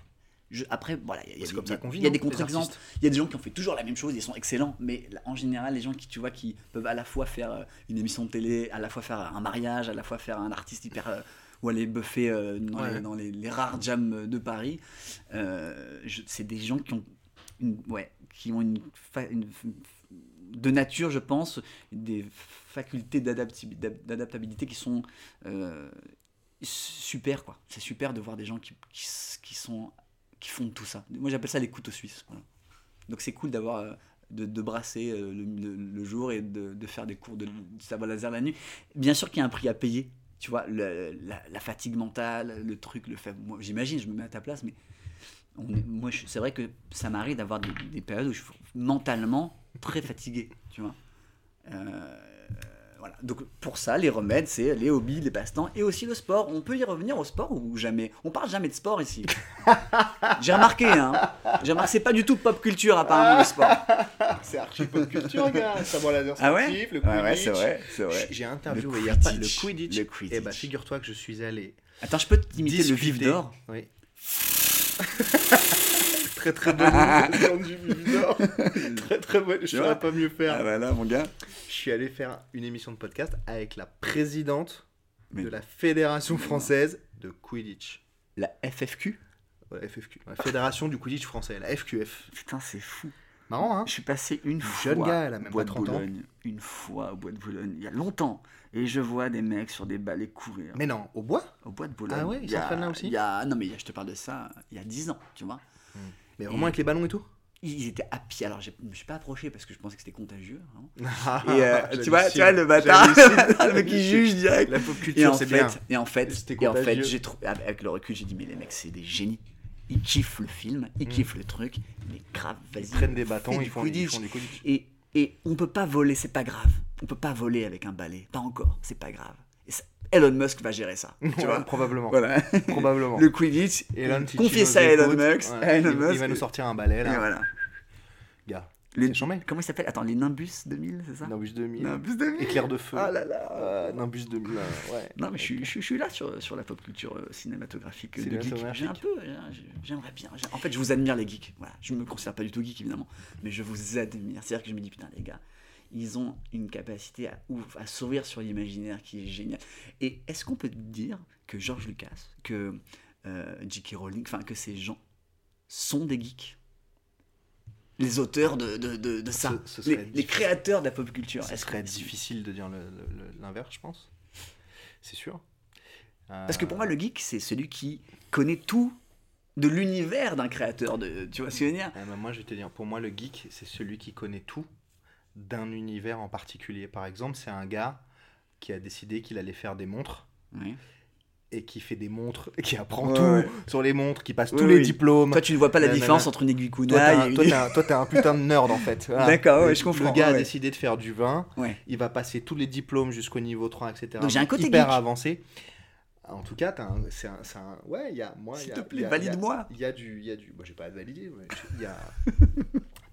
Je- après, voilà, il y a, y a des- y a contre-exemples. Il y a des gens qui ont fait toujours la même chose, ils sont excellents, mais là, en général, les gens qui, tu vois, qui peuvent à la fois faire euh, une émission de télé, à la fois faire un mariage, à la fois faire un artiste hyper. euh, ou aller buffer euh, dans, Ouais. les, dans les- les rares jams de Paris, euh, je- c'est des gens qui ont une, ouais, qui ont une, fa- une de nature, je pense, des facultés d'adaptabilité qui sont euh, super, quoi. C'est super de voir des gens qui, qui, sont qui font tout ça. Moi, j'appelle ça les couteaux suisses. Donc, c'est cool d'avoir euh, de, brasser euh, le, jour et de, faire des cours de, de laser la nuit. Bien sûr qu'il y a un prix à payer. Tu vois, la, fatigue mentale, le truc, le fait. Moi, j'imagine, je me mets à ta place, mais moi, c'est vrai que ça m'arrive d'avoir des, des périodes où je mentalement très fatigué, tu vois. Euh, voilà. Donc pour ça, les remèdes, c'est les hobbies, les passe-temps et aussi le sport. On peut y revenir au sport ou jamais? On parle jamais de sport ici. J'ai remarqué, hein. J'ai remarqué, c'est pas du tout pop culture apparemment le sport. C'est archi pop culture, gars. Savoir laser Ah ouais? sportif, le Ouais, ouais, Quidditch. c'est vrai, c'est vrai. J'ai interviewé Le il y a pas le Quidditch. Quidditch. Le Quidditch. Et bah figure-toi que je suis allé Attends, je peux t'imiter le vif d'or? Oui. très très bonne du très très bonne. Je vois saurais pas mieux faire. Ah voilà, mon gars. Je suis allé faire une émission de podcast avec la présidente Mais- de la Fédération française de Quidditch. La FFQ Ouais, FFQ. La Fédération du Quidditch français, la FQF. Putain, c'est fou. Marrant, hein Je suis passé une fois Jeune gars, elle a même au bois pas de 30 ans. Boulogne, une fois au bois de Boulogne, il y a longtemps, et je vois des mecs sur des balais courir Mais non, au bois au bois de Boulogne. Ah ouais, ils s'entraînent là aussi il y a... Non mais il y a- je te parle de ça il y a 10 ans, tu vois. Mais vraiment avec les ballons et tout Ils étaient à pied, alors je me suis pas approché parce que je pensais que c'était contagieux. Ah, Et euh, tu vois, tu vois le bâtard, le mec qui juge direct. La pop Et culture, c'est bien. et en fait, et en fait, j'ai trouvé avec le recul, j'ai dit mais les mecs c'est des génies. Ils kiffent le film, ils Mm. kiffent le truc, mais grave, vas-y. Ils prennent des bâtons, ils font, ils font du Quidditch. Et, et on peut pas voler, c'est pas grave. On peut pas voler avec un balai, pas encore, c'est pas grave. Elon Musk va gérer ça. Tu Ouais, vois probablement. Voilà. Probablement. Le Quidditch, Elon, nous ça à Elon Musk. ouais, à Elon il, il Musk. va nous sortir un balai Et là. voilà. Gars, Les-. Comment il s'appelle? Attends, les Nimbus 2000, c'est ça? Nimbus 2000. Nimbus 2000. Éclair de feu. Ah là là. Euh, Nimbus 2000. euh, ouais. Non, mais je suis, je, suis- je suis là sur, sur la pop culture cinématographique euh, de geek. Cinématographique. J'ai un peu, j'ai- j'aimerais bien. En fait, je vous admire les geeks. Voilà, je me considère pas du tout geek évidemment, mais je vous admire. C'est-à-dire que je me dis putain les gars, ils ont une capacité à, ouf, à s'ouvrir sur l'imaginaire qui est géniale. Et est-ce qu'on peut dire que George Lucas, que euh, J.K. Rowling, enfin que ces gens sont des geeks? Les auteurs de, de, de, de ça, Ce- ce les, créateurs de la pop culture. Ce Est-ce serait difficile de dire l'inverse, je pense. C'est sûr. Parce que pour moi, le geek, c'est celui qui connaît tout de l'univers d'un créateur. De, tu vois ce que je veux dire? Euh, bah, moi, je vais te dire, pour moi, le geek, c'est celui qui connaît tout d'un univers en particulier. Par exemple, c'est un gars qui a décidé qu'il allait faire des montres Oui. et qui fait des montres, qui apprend Ouais, tout ouais. sur les montres, qui passe Oui, tous les oui. diplômes. Toi, tu ne vois pas la différence non. entre une aiguille Toi, t'es un, et toi, une... t'es un- toi, t'es un putain de nerd en fait. Voilà. D'accord, ouais, Le- je comprends, Le gars ouais. a décidé de faire du vin, Ouais. il va passer tous les diplômes jusqu'au niveau 3, etc. Donc, j'ai un côté hyper geek. avancé. En tout cas, t'as un- c'est un, c'est un- Ouais, il y a. Moi, S'il te plaît, valide-moi. Il y a du. Il y a du. Moi, j'ai pas à valider. mais Il y a.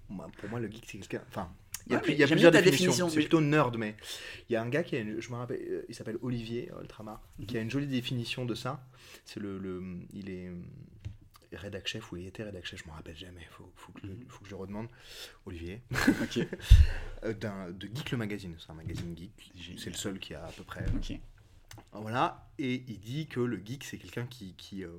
Pour moi, le geek, c'est quelqu'un. Enfin. Il y a, Ouais, plus- mais il y a plusieurs définitions. définition, C'est plutôt nerd, mais il y a un gars qui a une, je me rappelle, euh, il s'appelle Olivier euh, Ultramar, qui a une jolie définition de ça. C'est le, le, il est euh, rédac chef ou il était rédac chef, je me rappelle jamais. Faut, faut que, Mhm. faut que je redemande. Olivier. Ok. D'un- de Geek le magazine, c'est un magazine geek. C'est le seul qui a à peu près. Ok. Voilà. Et il dit que le geek, c'est quelqu'un qui qui, euh,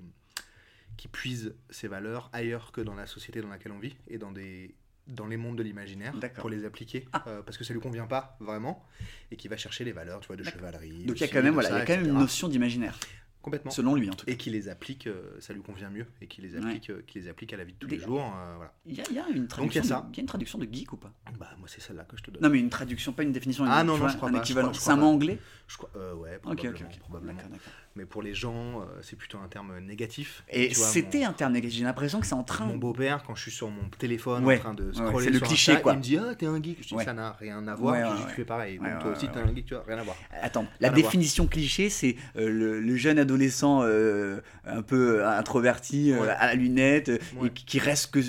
qui puise ses valeurs ailleurs que dans la société dans laquelle on vit et dans des dans les mondes de l'imaginaire pour les appliquer Ah. euh, parce que ça lui convient pas vraiment et qui va chercher les valeurs tu vois de chevalerie Donc il y a quand même, voilà, il y ça, a quand même une notion d'imaginaire, complètement selon lui en tout cas. et qui les applique euh, ça lui convient mieux et qui les Ouais. applique euh, qui les applique à la vie de tous Des- les jours voilà Il y, a, y une il y traduction. a ça. de- y a une traduction de geek ou pas? Bah moi c'est celle-là que je te donne Non, mais une traduction, pas une définition. Ah non, non, vois, je crois un pas, équivalent. C'est un mot anglais? Je crois ouais Ok, probablement, ok, ok. probablement. D'accord, d'accord. Mais pour les gens euh, c'est plutôt un terme négatif Et c'était mon- un terme négatif. J'ai l'impression que c'est en train. Mon beau-père, quand je suis sur mon téléphone Ouais, en train de ouais, scroller c'est le cliché, Insta, quoi. il me dit Ah, t'es un geek. Je dis Ouais. Ça n'a rien à voir. Ouais, Je ouais, dis, ouais. Tu fais pareil. Ouais, Donc, toi ouais, aussi, ouais, t'es un geek, tu vois, rien à voir. Attends, la définition cliché, c'est euh, le, le jeune adolescent euh, un peu introverti, euh, Ouais. à la lunette, Ouais. et qui reste que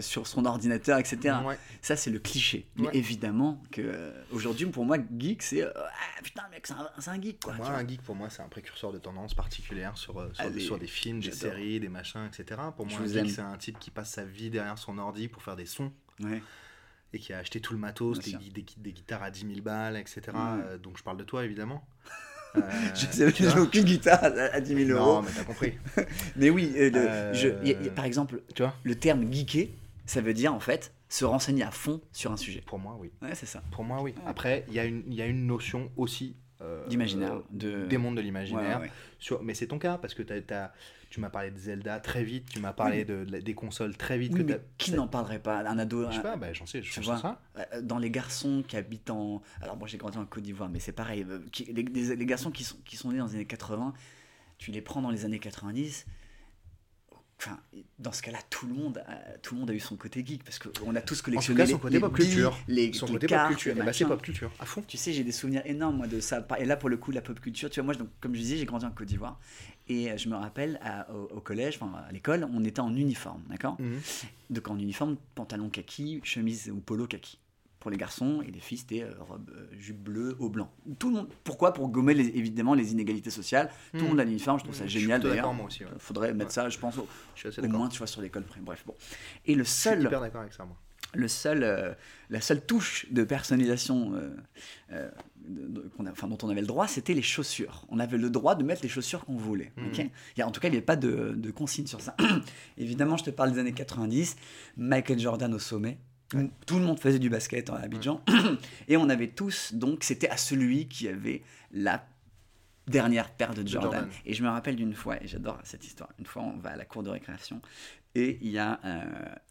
sur son ordinateur, etc. Ouais. Ça, c'est le cliché. Mais Ouais. évidemment que aujourd'hui, pour moi, geek, c'est ah, putain, mec, c'est un, geek, quoi. Moi, un geek, pour moi, c'est un précurseur de tendance particulière sur, euh, sur, Allez, sur des films, des séries, des machins, etc. Pour moi, c'est un type qui passe sa vie derrière son ordi pour faire des sons Ouais. et qui a acheté tout le matos, des, guitares à 10 000 balles, etc. Ouais. Euh, donc, je parle de toi, évidemment. Euh, Je sais, tu j'ai aucune guitare à, à 10 000 euros. Non, mais t'as compris. Mais oui, euh, le- Euh, je- y a- y a- par exemple, tu vois le terme geeker, ça veut dire en fait se renseigner à fond sur un sujet. Pour moi, oui. Ouais, c'est ça. Pour moi, oui. Après, il y, y a une notion aussi. D'imaginaire. euh, De... des mondes de l'imaginaire. ouais, ouais. Sur- Mais c'est ton cas, parce que tu m'as parlé de Zelda très vite, tu m'as parlé de, de la- des consoles très vite. Oui, que mais t'as- qui n'en parlerait pas Un ado, Je sais pas, bah, j'en sais, je vois. ça. Euh, dans les garçons qui habitent en. Alors, moi j'ai grandi en Côte d'Ivoire, mais c'est pareil. euh, qui- les, les- les garçons qui sont, qui sont nés dans les années 80, tu les prends dans les années 90. Enfin, dans ce cas-là, tout le monde, a, tout le monde a eu son côté geek parce qu'on a tous En tout collectionné les, côté les pop culture. les, Son les côté cartes, pop culture. Eh bah, c'est pop culture, à fond. Tu sais, j'ai des souvenirs énormes moi de ça. Et là, pour le coup, la pop culture, tu vois, moi, donc, comme je disais, j'ai grandi en Côte d'Ivoire. Et euh, je me rappelle, à- au, au collège, enfin à l'école, on était en uniforme, d'accord? Mhm. Donc en uniforme, pantalon kaki, chemise ou polo kaki. Pour les garçons et les filles, c'était euh, robe, euh, jupe bleue au blanc. Tout le monde. Pourquoi? Pour gommer les- évidemment les inégalités sociales. Tout le Mhm. monde a l'uniforme, je trouve ça génial d'ailleurs. moi aussi, ouais. Faudrait mettre Ouais. ça, je pense, au, Je suis au moins, tu vois, sur l'école primaire. Bref, bon. Et le Je suis seul, hyper d'accord avec ça, moi. le seul, euh, la seule touche de personnalisation de- de- qu'on a- enfin, dont on avait le droit, c'était les chaussures. On avait le droit de mettre les chaussures qu'on voulait. Ok? Il y a, en tout cas, il n'y avait pas de, de consigne sur ça. Évidemment, je te parle des années 90, Michael Jordan au sommet. Ouais. Tout le monde faisait du basket à Abidjan. Et on avait tous, donc, c'était à celui qui avait la dernière paire de Jordan. Jordan. Et je me rappelle d'une fois, et j'adore cette histoire, une fois on va à la cour de récréation, et il y a euh,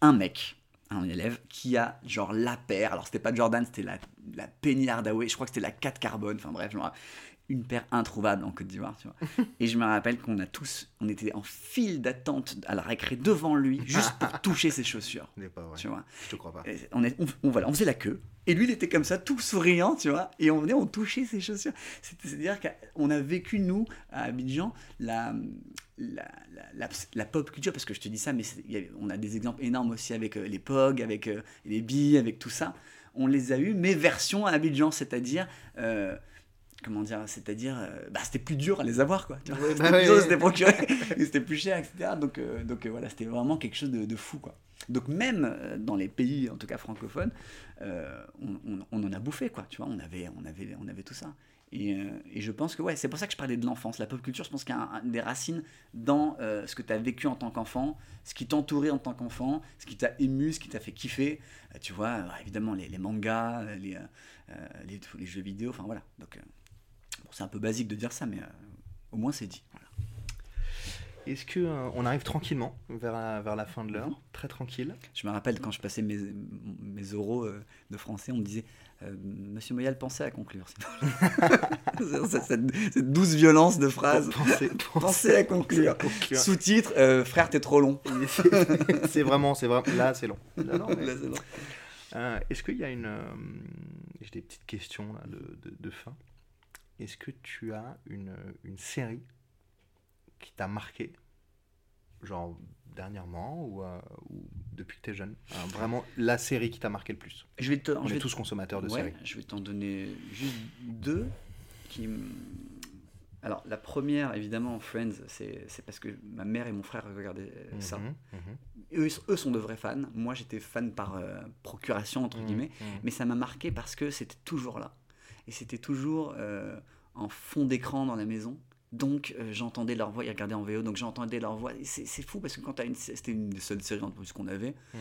un mec, un élève, qui a genre la paire, alors c'était pas Jordan, c'était la, la Penny Hardaway, je crois que c'était la 4 carbone, enfin bref, je me rappelle. Une paire introuvable en Côte d'Ivoire, tu vois. Et je me rappelle qu'on a tous, on était en file d'attente à la récré devant lui, juste pour toucher ses chaussures, pas vrai. tu vois. Je te crois pas. Et On, est- on- on- voilà, on faisait la queue. Et lui, il était comme ça, tout souriant, tu vois. Et on venait, on touchait ses chaussures. C'est- C'est-à-dire qu'on a vécu, nous, à Abidjan, la, la, la, la- pop culture. Parce que je te dis ça, mais y a- on a des exemples énormes aussi avec euh, les POG, avec euh, les billes, avec tout ça. On les a eu, mais version à Abidjan, c'est-à-dire. euh, Comment dire C'est-à-dire, euh, bah, c'était plus dur à les avoir, quoi. Ouais, C'était bah plus ouais, c'était plus cher, etc. Donc, euh, donc euh, voilà, c'était vraiment quelque chose de, de fou, quoi. Donc même dans les pays, en tout cas francophones, on, on- on en a bouffé, quoi. Tu vois, on avait, on avait, on avait tout ça. Et, et je pense que ouais, c'est pour ça que je parlais de l'enfance. La pop culture, je pense qu'il y a un- un- des racines dans ce que tu as vécu en tant qu'enfant, ce qui t'entourait en tant qu'enfant, ce qui t'a ému, ce qui t'a fait kiffer. Tu vois, évidemment, les, les mangas, les, les, les jeux vidéo, enfin voilà. Donc, bon, c'est un peu basique de dire ça, mais euh, au moins c'est dit. Voilà. Est-ce que euh, on arrive tranquillement vers la, vers la fin de l'heure, très tranquille. Je me rappelle quand je passais mes, mes oraux euh, de français, on me disait euh, Monsieur Moyal, pensez à conclure. cette, douce violence de phrase. Pensez, Pensez à conclure. conclure. Sous-titre euh, Frère, t'es trop long. C'est- vraiment, c'est vraiment. Là, c'est long. Là, mais- Là, c'est long. Euh, Est-ce qu'il y a une. euh, J'ai des petites questions là, de, de- de fin? Est-ce que tu as une, une série qui t'a marqué Genre dernièrement ou, euh, ou depuis que tu es jeune? Euh, Vraiment la série qui t'a marqué le plus Je vais te, On je est vais tous consommateurs de Ouais, séries. Je vais t'en donner juste deux qui. Alors, la première, évidemment, Friends, c'est parce que ma mère et mon frère regardaient euh, ça. Mhm, mhm, Eux, eux sont de vrais fans. Moi, j'étais fan par euh, procuration, entre mhm, guillemets. mhm. Mais ça m'a marqué parce que c'était toujours là. Et c'était toujours euh, en fond d'écran dans la maison. Donc euh, j'entendais leur voix, ils regardaient en VO, donc j'entendais leur voix. C'est fou parce que quand t'as une, c'était une des seules séries en plus qu'on avait. Mhm.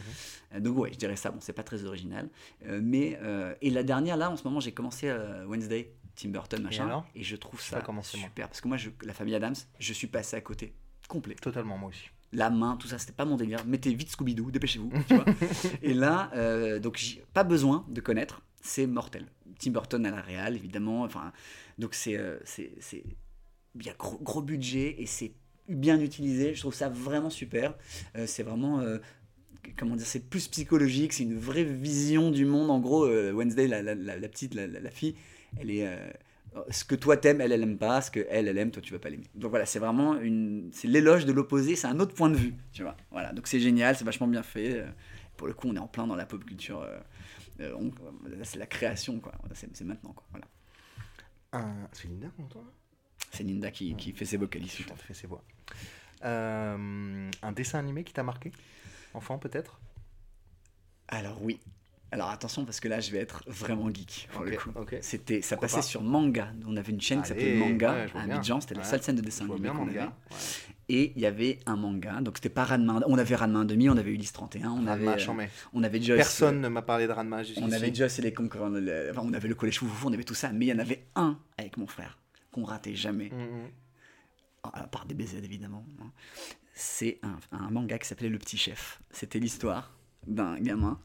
Euh, donc ouais, je dirais ça. Bon, c'est pas très original. Euh, mais et la dernière là, en ce moment, j'ai commencé Wednesday, Tim Burton machin, alors? Et je trouve ça moi. super parce que moi, je, la famille Adams, je suis passé à côté complet Totalement, moi aussi. la main, tout ça, c'était pas mon délire. Mettez vite Scooby-Doo, dépêchez-vous. tu vois. et là, donc pas besoin de connaître, c'est mortel. Tim Burton à la réal, évidemment. Enfin, donc c'est, euh, c'est, il y a gros, budget et c'est bien utilisé. Je trouve ça vraiment super. Euh, c'est vraiment, euh, comment dire, c'est plus psychologique. C'est une vraie vision du monde. En gros, Wednesday, la, la- la- la petite, la, fille, elle est ce que toi t'aimes, elle, elle aime pas. Ce que elle, elle aime, toi, tu vas pas l'aimer. Donc voilà, c'est vraiment une, c'est l'éloge de l'opposé. C'est un autre point de vue, tu vois. Voilà, donc c'est génial, c'est vachement bien fait. Pour le coup, on est en plein dans la pop culture. Euh, euh, on- c'est la création, quoi. C'est, c'est maintenant, quoi. Voilà. Un- C'est Linda qu'on entend là? C'est Linda qui, qui fait ses vocalises. Je fait ses voix. Euh, un dessin animé qui t'a marqué? Enfant peut-être? Alors oui. Alors attention parce que là, je vais être vraiment geek pour le Ok, coup. ok. C'était, ça Pourquoi passait pas sur Manga. On avait une chaîne qui s'appelait Manga ouais, à. Abidjan. C'était la seule scène de dessin animé qu'on manga. avait. Ouais. Et il y avait un manga. Donc c'était pas Ranma. On avait Ranma 1 demi, on avait Ulysse 31, on avait, Ranma, euh, j'en mets. on avait Joyce. Personne ne m'a parlé de Ranma jusqu'ici. On avait Joss et les le- enfin, on avait le collège foufou, on avait tout ça, mais il y en avait un avec mon frère qu'on ratait jamais, Mhm. à part des BZ évidemment. hein. C'est un, un manga qui s'appelait Le Petit Chef. C'était l'histoire d'un gamin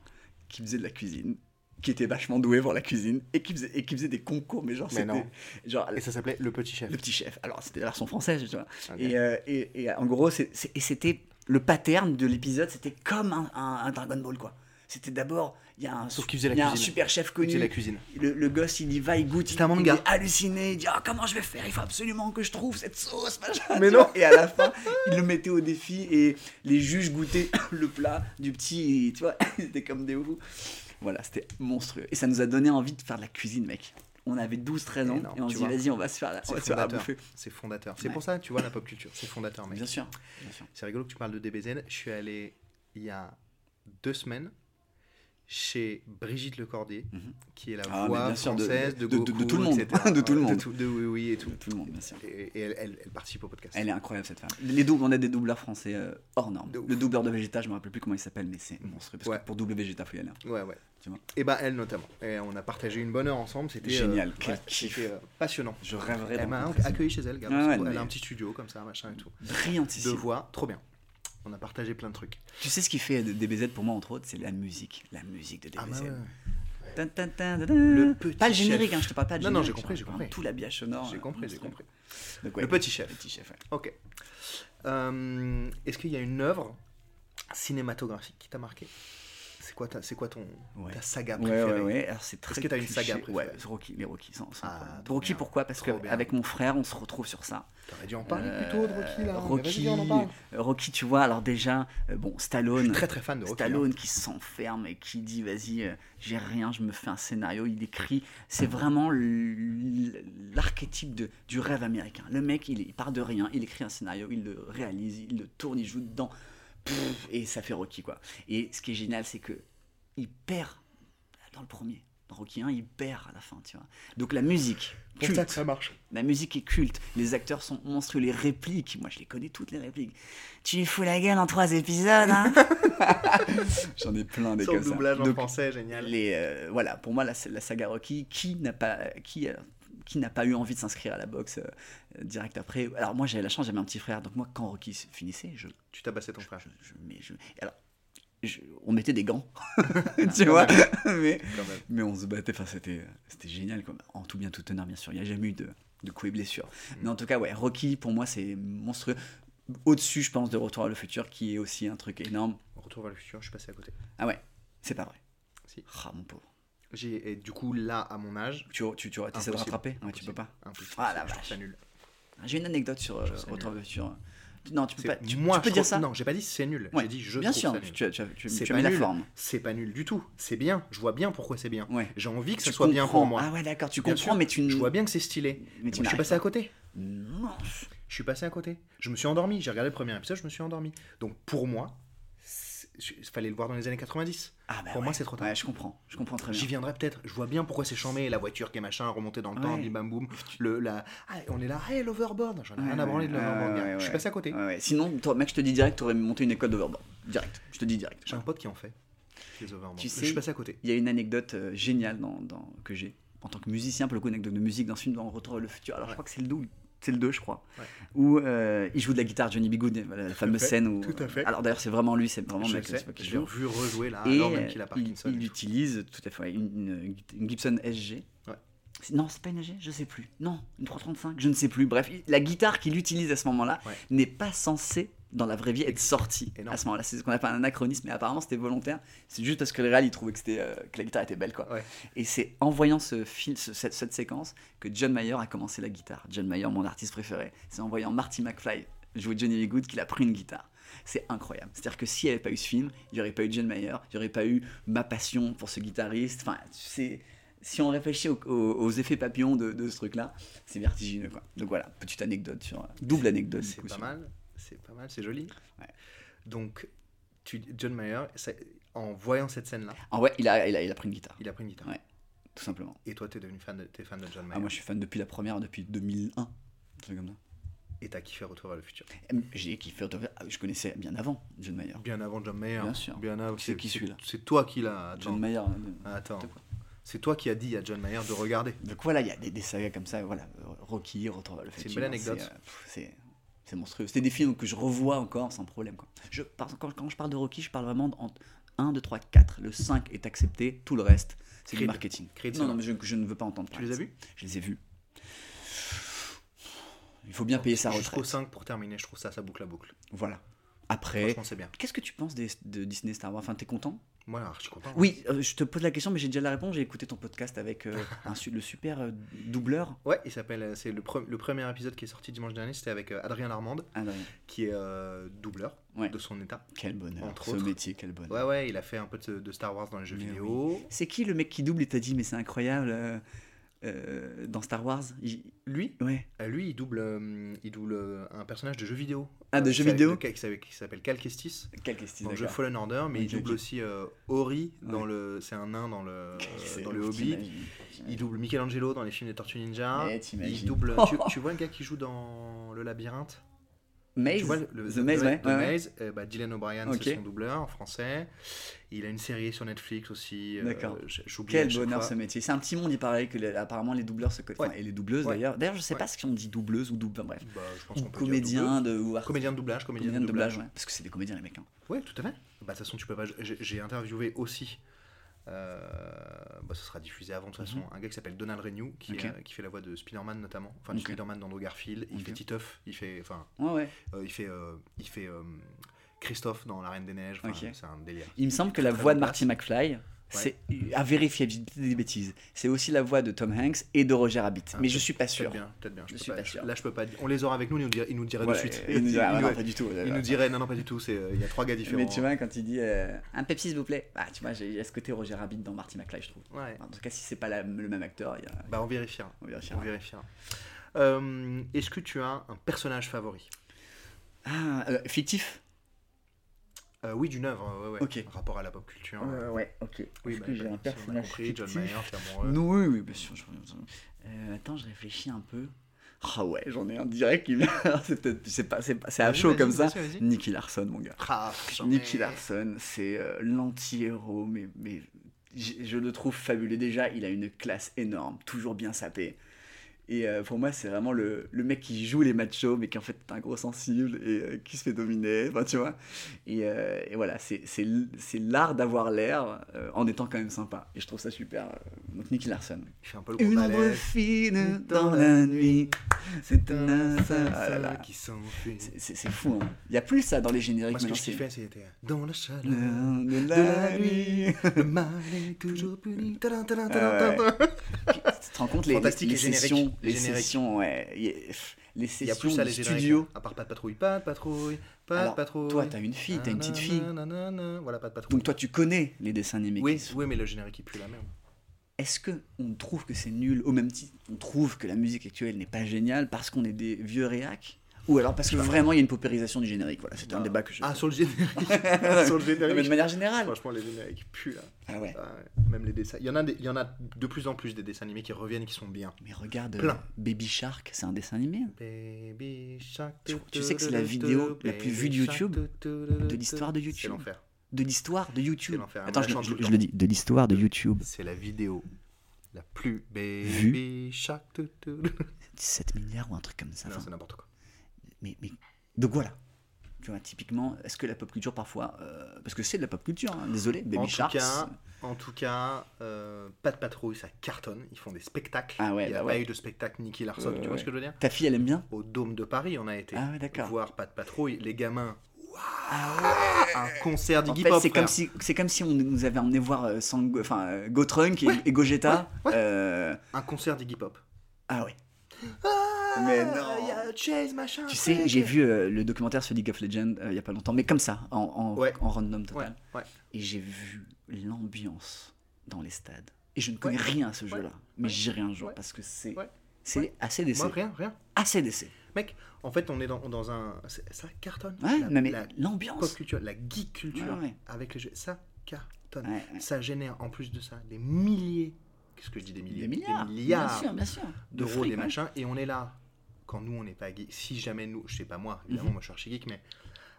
qui faisait de la cuisine, qui était vachement doué pour la cuisine et qui faisait, et qui faisait des concours, mais genre Mais non. genre Et ça s'appelait Le Petit Chef. le petit chef. Alors, c'était la version française, tu vois. Et, euh, et, et en gros, c'était le pattern de l'épisode, c'était comme un, un- un Dragon Ball, quoi. C'était d'abord, il y a un, Sauf qu'il faisait la il y a un cuisine. super chef connu. la cuisine. Le, le gosse, il y va, il goûte. Un il- manga. Il est halluciné. Il dit Ah, comment je vais faire? Il faut absolument que je trouve cette sauce, machin. Mais non. Et à la fin, il le mettait au défi et les juges goûtaient le plat du petit. Et, tu vois, ils étaient comme des oufs. Voilà, c'était monstrueux. Et ça nous a donné envie de faire de la cuisine, mec. On avait 12-13 ans Énorme, et on se dit. Vas-y, on va se faire la, on C'est va se faire à fondateur. bouffer. C'est fondateur. C'est Ouais. pour ça, tu vois, la pop culture. C'est fondateur, mec. Bien sûr, bien sûr. C'est rigolo que tu parles de DBZ. Je suis allé il y a deux semaines chez Brigitte Lecordier, Mhm. qui est la Ah, voix de- française de, de- de- de tout le monde. etc. De tout le Ouais, monde. De, tout- de oui, oui et tout. Tout le monde, bien sûr. Et, et elle, elle- elle participe au podcast. Elle est incroyable cette femme. Les doubles, on a des doubleurs français euh, hors normes. De. Le doubleur de Vegeta, je me rappelle plus comment il s'appelle, mais c'est monstrueux. Parce Ouais. que pour doubler Vegeta, faut y aller. Ouais, ouais. Tu vois. Et bah, elle notamment. Et on a partagé une bonne heure ensemble. C'était Génial, euh, ouais, c'était, euh, passionnant. Je rêverais Elle m'a accueilli chez elle, Ah ouais, mais- Elle a un petit studio comme ça, machin et tout. Brillantissime. voix, trop bien. On a partagé plein de trucs. Tu sais ce qui fait DBZ pour moi, entre autres, c'est la musique. La musique de Ah DBZ. bah ouais. Le petit Pas le générique, hein, je te parle pas de Non, non, générique, j'ai compris, j'ai compris. Tout l'habillage sonore. J'ai euh, compris, j'ai compris. Donc, ouais, Le petit chef. Le petit chef, ouais. Ok. Euh, Est-ce qu'il y a une œuvre cinématographique qui t'a marqué? Quoi, ta, c'est quoi ton, Ouais. ta saga préférée ouais, ouais. Alors, c'est très que t'as une cliché. saga préférée Rocky, les Rocky. Ah, incroyables. trop Rocky, bien. pourquoi? Parce qu'avec mon frère, on se retrouve sur ça. T'aurais dû en parler Euh, plutôt de Rocky là. mais Rocky, vas-y, on en parle. euh, Rocky, tu vois, alors déjà, euh, bon, Je Stallone. suis très très fan de Rocky. hein. Stallone qui s'enferme et qui dit vas-y euh, j'ai rien je me fais un scénario il écrit c'est vraiment l- l'archétype de- du rêve américain le mec il, il part de rien il écrit un scénario il le réalise il le tourne il joue dedans Pff, et ça fait Rocky quoi et ce qui est génial c'est que il perd dans le premier dans Rocky 1 il perd à la fin tu vois donc la musique C'est pour ça culte. que ça marche. La musique est culte, les acteurs sont monstrueux, les répliques, moi je les connais toutes les répliques. Tu lui fous la gueule en trois épisodes, hein J'en ai plein des Son comme ça. doublage en Donc, français, génial. les, euh, voilà, pour moi la, la saga Rocky, qui n'a pas, qui, euh, qui n'a pas eu envie de s'inscrire à la boxe euh, direct après Alors moi j'avais la chance, j'avais un petit frère, donc moi quand Rocky finissait, je, Tu tabassais ton frère. je, je- mais alors, je- on mettait des gants, tu vois, mais on se battait, enfin c'était c'était génial quoi. En tout bien tout honneur bien sûr, il n'y a jamais eu de, de coups et blessures. Mm. Mais en tout cas ouais, Rocky pour moi c'est monstrueux. Au-dessus je pense de Retour à le futur qui est aussi un truc énorme. Retour vers le futur, je suis passé à côté. Ah ouais, c'est pas vrai. Si. Ah mon pauvre. J'ai, et du coup, là, à mon âge, Tu tu tu essaies de rattraper Ouais, tu peux pas. impossible. Ah, la vache. nul. J'ai une anecdote sur euh, Je le futur. Non, tu peux pas. Tu, moi, tu peux dire trouve- ça Non, j'ai pas dit c'est nul. Ouais. J'ai dit je Bien trouve sûr, ça nul. tu, tu, C'est tu pas mets la nul. forme. C'est pas nul du tout. C'est bien. Je vois bien pourquoi c'est bien. Ouais. J'ai envie que Tu soit bien pour moi. Ah ouais, d'accord, tu Bien comprends, sûr. mais tu. Je vois bien que c'est stylé. Mais Mais tu je suis passé pas. à côté. Non. Je suis passé à côté. Je me suis endormi. J'ai regardé le premier épisode, je me suis endormi. Donc pour moi, il fallait le voir dans les années 90. Ah bah Pour ouais. moi, c'est trop tard. Ouais, je comprends. Je comprends très bien. J'y viendrai peut-être. Je vois bien pourquoi c'est chambé, la voiture qui est machin, remontée dans le temps, bim bam boum. Le, la... ah, on est là, hey, l'overboard. J'en ai rien à branler de l'overboard, Je suis passé à côté. Sinon, toi, mec, je te dis direct, tu aurais monté une école d'overboard. Direct. Je te dis direct. J'ai un pote qui en fait. Les. Tu je sais- suis passé à côté. Il y a une anecdote euh, géniale dans, dans- que j'ai en tant que musicien, pour le coup, une anecdote de musique dans ce film dans Retour le futur. Alors, je crois que c'est le 2, c'est le 2 je crois, Ouais. où euh, il joue de la guitare, Johnny B. Good, voilà, la fameuse scène où. tout à fait. Alors, d'ailleurs, c'est vraiment lui, c'est vraiment je mec sais. c'est pas qui Je l'ai revu rejouer là, Et alors même qu'il a euh, il, utilise tout à fait une, Gibson SG. Ouais. Non, c'est pas une SG, je sais plus. Non, une 335, je ne sais plus. Bref, la guitare qu'il utilise à ce moment-là Ouais. n'est pas censée, dans la vraie vie, être Énorme. à ce moment-là. C'est ce qu'on appelle un anachronisme, mais apparemment c'était volontaire. C'est juste parce que le réal, il trouvait que, c'était, euh, que la guitare était belle, quoi. Ouais. Et c'est en voyant ce film, ce- cette, cette séquence, que John Mayer a commencé la guitare. John Mayer, mon artiste préféré. C'est en voyant Marty McFly jouer Johnny B. Good qu'il a pris une guitare. C'est incroyable. C'est-à-dire que s'il n'y avait pas eu ce film, il n'y aurait pas eu John Mayer, il n'y aurait pas eu ma passion pour ce guitariste. Enfin, c'est si on réfléchit aux, aux- aux effets papillons de, de ce truc-là, c'est vertigineux. Quoi. Donc voilà, petite anecdote sur double anecdote. C'est coup, pas sur- mal. C'est pas mal, c'est joli. Ouais. Donc, tu, John Mayer, ça- en voyant cette scène-là, Ah ouais, il a, il a, il a pris une guitare, il a pris une guitare. Ouais. tout simplement. Et toi, t'es devenu fan de, fan de John Mayer. Ah, moi, je suis fan depuis la première, depuis 2001. Un truc comme ça. Et t'as kiffé Retour vers le futur. J'ai kiffé. ah, Je connaissais bien avant John Mayer. Bien avant John Mayer. Bien sûr. Bien avant. C'est qui celui-là C'est toi qui l'as. Attends. John Mayer. euh, Attends. de quoi C'est toi qui as dit à John Mayer de regarder. Donc voilà, il y a des, des sagas comme ça, voilà, Rocky, Retour vers le C'est une futur. belle anecdote. C'est, euh, C'est c'est monstrueux. C'était des films que je revois encore sans problème. Quoi. Je, quand, quand je parle de Rocky, je parle vraiment en 1, 2, 3, 4. Le 5 est accepté, tout le reste, c'est du marketing. Creed, non, c'est non, mais je, je ne veux pas entendre Tu les as vus? Je les ai vus. Il faut bien payer sa Jusqu'au retraite. 5 pour terminer, je trouve ça, ça boucle la boucle. Voilà. Après, c'est qu'est-ce que tu penses des- de Disney Star Wars? Enfin, t'es content? Moi, alors, je suis content. Oui, euh, je te pose la question, mais j'ai déjà la réponse. J'ai écouté ton podcast avec euh, un le super euh, doubleur. Ouais, il s'appelle. C'est le, pre- le premier épisode qui est sorti dimanche dernier. C'était avec Adrien Armande, Ah, qui est doubleur Ouais. de son état. quel bonheur. Entre Ce autres. métier, quel bonheur. Ouais, ouais, il a fait un peu de, de Star Wars dans les jeux Mais vidéo. C'est qui le mec qui double? Et t'as dit, mais c'est incroyable euh, dans Star Wars Il- Lui, Ouais. euh, lui, il double, euh, il double euh, un personnage de jeu vidéo. Ah, de jeu qui vidéo s'appelle- Qui s'appelle- qui s'appelle Cal Kestis. Quel question Dans le jeu Fallen Order, mais il double aussi euh, Ori dans Ouais. le. C'est un nain dans le dans le Hobbit. Il double Michelangelo dans les films des Tortues Ninja. Il double. tu, tu vois le gars qui joue dans le labyrinthe? Maze Tu vois le, le- The Maze, ouais. The ouais, ouais. Maze, euh, bah, Dylan O'Brien, Ok. c'est son doubleur en français. Il a une série sur Netflix aussi. euh, D'accord. Quel bonheur fois. ce métier. C'est un petit monde, il paraît que les- apparemment les doubleurs se connaissent. Ouais. Enfin, et les doubleuses d'ailleurs. D'ailleurs, je sais pas si on dit doubleuse ou double. bref. Bah, je pense Ou comédien de. Ou. Comédien de doublage, comédien, de doublage, ouais. Parce que c'est des comédiens, les mecs. hein. Ouais, tout à fait. Bah, de toute façon, tu peux pas. j'ai- interviewé aussi bah, ce sera diffusé avant de toute Mhm. façon. Un gars qui s'appelle Donald Renew, qui, euh, qui fait la voix de Spider-Man notamment. Enfin, Ok. Spider-Man d'Andrew Garfield. Il fait Titeuf. Il fait, enfin, ouais. euh, il fait, euh, il fait euh, Christophe dans La Reine des Neiges. Enfin. C'est un délire. Il me semble que la voix de Marty McFly, c'est à vérifier, je des bêtises. C'est aussi la voix de Tom Hanks et de Roger Rabbit. Ah, mais je suis pas sûr. bien, peut-être bien. Je peux suis pas sûr. Là, je peux pas. On les aura avec nous. Il nous dirait, il nous dirait Ouais, de suite. il nous dirait, ah, non, pas du tout. il nous dirait non, non, pas du tout. Euh, il y a trois gars différents. Mais tu vois, quand il dit euh, un Pepsi s'il vous plaît, bah, tu vois, j'ai- ce côté Roger Rabbit dans Marty McFly, je trouve. Ouais. En tout cas, si c'est pas la- le même acteur, il y a. Bah, on vérifiera. On vérifiera. On vérifiera. Euh, Est-ce que tu as un personnage favori? Ah, euh, fictif? Euh, Oui, d'une œuvre. Ouais, ouais. Ok. Rapport à la pop culture. Ouais, ok. Oui, bah, que j'ai bah, un on a personnage compris, John Mayer. Non, oui, oui, bien sûr. Euh, attends, je réfléchis un peu. Ah ouais, j'en ai un direct qui vient. c'est peut-être, c'est pas, c'est pas- c'est à chaud comme ça. Nicky Larson, mon gars. Ah, Nicky Larson, c'est euh, l'anti-héros, mais, mais je le trouve fabuleux. Déjà, il a une classe énorme, toujours bien sapé. Et euh, pour moi, c'est vraiment le, le mec qui joue les machos, mais qui en fait est un gros sensible et euh, qui se fait dominer, enfin, tu vois. Et, euh, et voilà, c'est l'art d'avoir l'air en étant quand même sympa. Et je trouve ça super. Donc Nicky Larson. Il fait un peu le Une ombre fine dans la nuit, c'est un assassin. Ah qui s'enfuit. C'est- fou, hein. Il y a plus ça dans les génériques Moi, ce que je c'est- kiffais, c'était dans la chaleur de de la la nuit. Le mal est toujours puni. Ah ouais. Tu te rends compte les, Fantastique, les, les sessions, les les sessions, ouais, y les sessions génériques. studio. À part pas de patrouille, pas de patrouille, pas Alors, de patrouille. toi, t'as une fille, t'as une petite fille. Nanana, Voilà, pas de patrouille. Donc toi, tu connais les dessins animés. oui, oui, mais le générique il pue la merde. Est-ce que on trouve que c'est nul au même titre On trouve que la musique actuelle n'est pas géniale parce qu'on est des vieux réacs? Ou alors parce que vraiment il y a une paupérisation du générique Voilà, c'est un débat que je. Ah, sur le générique. sur le Non, mais de générique. manière générale. Franchement, les génériques puent là. Ah ouais. Ah Même les dessins. Il y, en a des- il y en a de plus en plus des dessins animés qui reviennent qui sont bien. Mais regarde, euh, Plein. Baby Shark, c'est un dessin animé. hein. Baby Shark. Tu- tu sais que c'est la vidéo la plus vue de YouTube de l'histoire de C'est YouTube. l'enfer. De l'histoire de YouTube. C'est. Attends, je, je- je le dis, de l'histoire de YouTube. C'est la vidéo la plus Baby Vue. Shark. tu, tu. 17 milliards ou un truc comme ça. Non, c'est n'importe quoi. Mais, mais... Donc voilà. Tu vois, typiquement, est-ce que la pop culture parfois. euh, Parce que c'est de la pop culture, hein, désolé, Baby en Shark. tout cas, en tout cas, euh, pas de patrouille, ça cartonne. Ils font des spectacles. Ah ouais, Il n'y a bah pas ouais. eu de spectacle Nicky Larson. Tu vois ouais. ce que je veux dire Ta fille, elle aime bien Au Dôme de Paris, on a été Ah ouais, d'accord. voir pas de patrouille. Les gamins, Ah un concert d'Iggy Pop. c'est comme, si, c'est comme si on nous avait emmené voir euh, Sang- enfin, Go Trunk et, et Gogeta. Un concert d'Iggy Pop. Ah ouais. Ah, Mais non. Il y a Chase, machin. Tu sais, j'ai vu euh, le documentaire sur League of Legends euh, il y a pas longtemps, mais comme ça, en, en, Ouais. en random total. ouais. Et j'ai vu l'ambiance dans les stades. Et je ne connais Ouais. rien à ce Ouais. jeu-là. Mais Ouais. j'irai un jour Ouais. parce que c'est Ouais. c'est Ouais. assez Moi, ACDC. rien, rien. ACDC. Mec, en fait, on est dans, dans un. Ça cartonne. Ouais, la, mais la pop l'ambiance. culture, la geek culture Ouais, ouais. avec les jeux. Ça cartonne. Ouais, ouais. Ça génère en plus de ça des milliers. Qu'est-ce que je dis des milliers Des milliards. milliards Bien sûr, bien sûr. De d'euros, fric, des ouais. machins. Et on est là, quand nous, on n'est pas geek. Si jamais nous, je sais pas moi, évidemment, Mhm. moi je suis archi geek, mais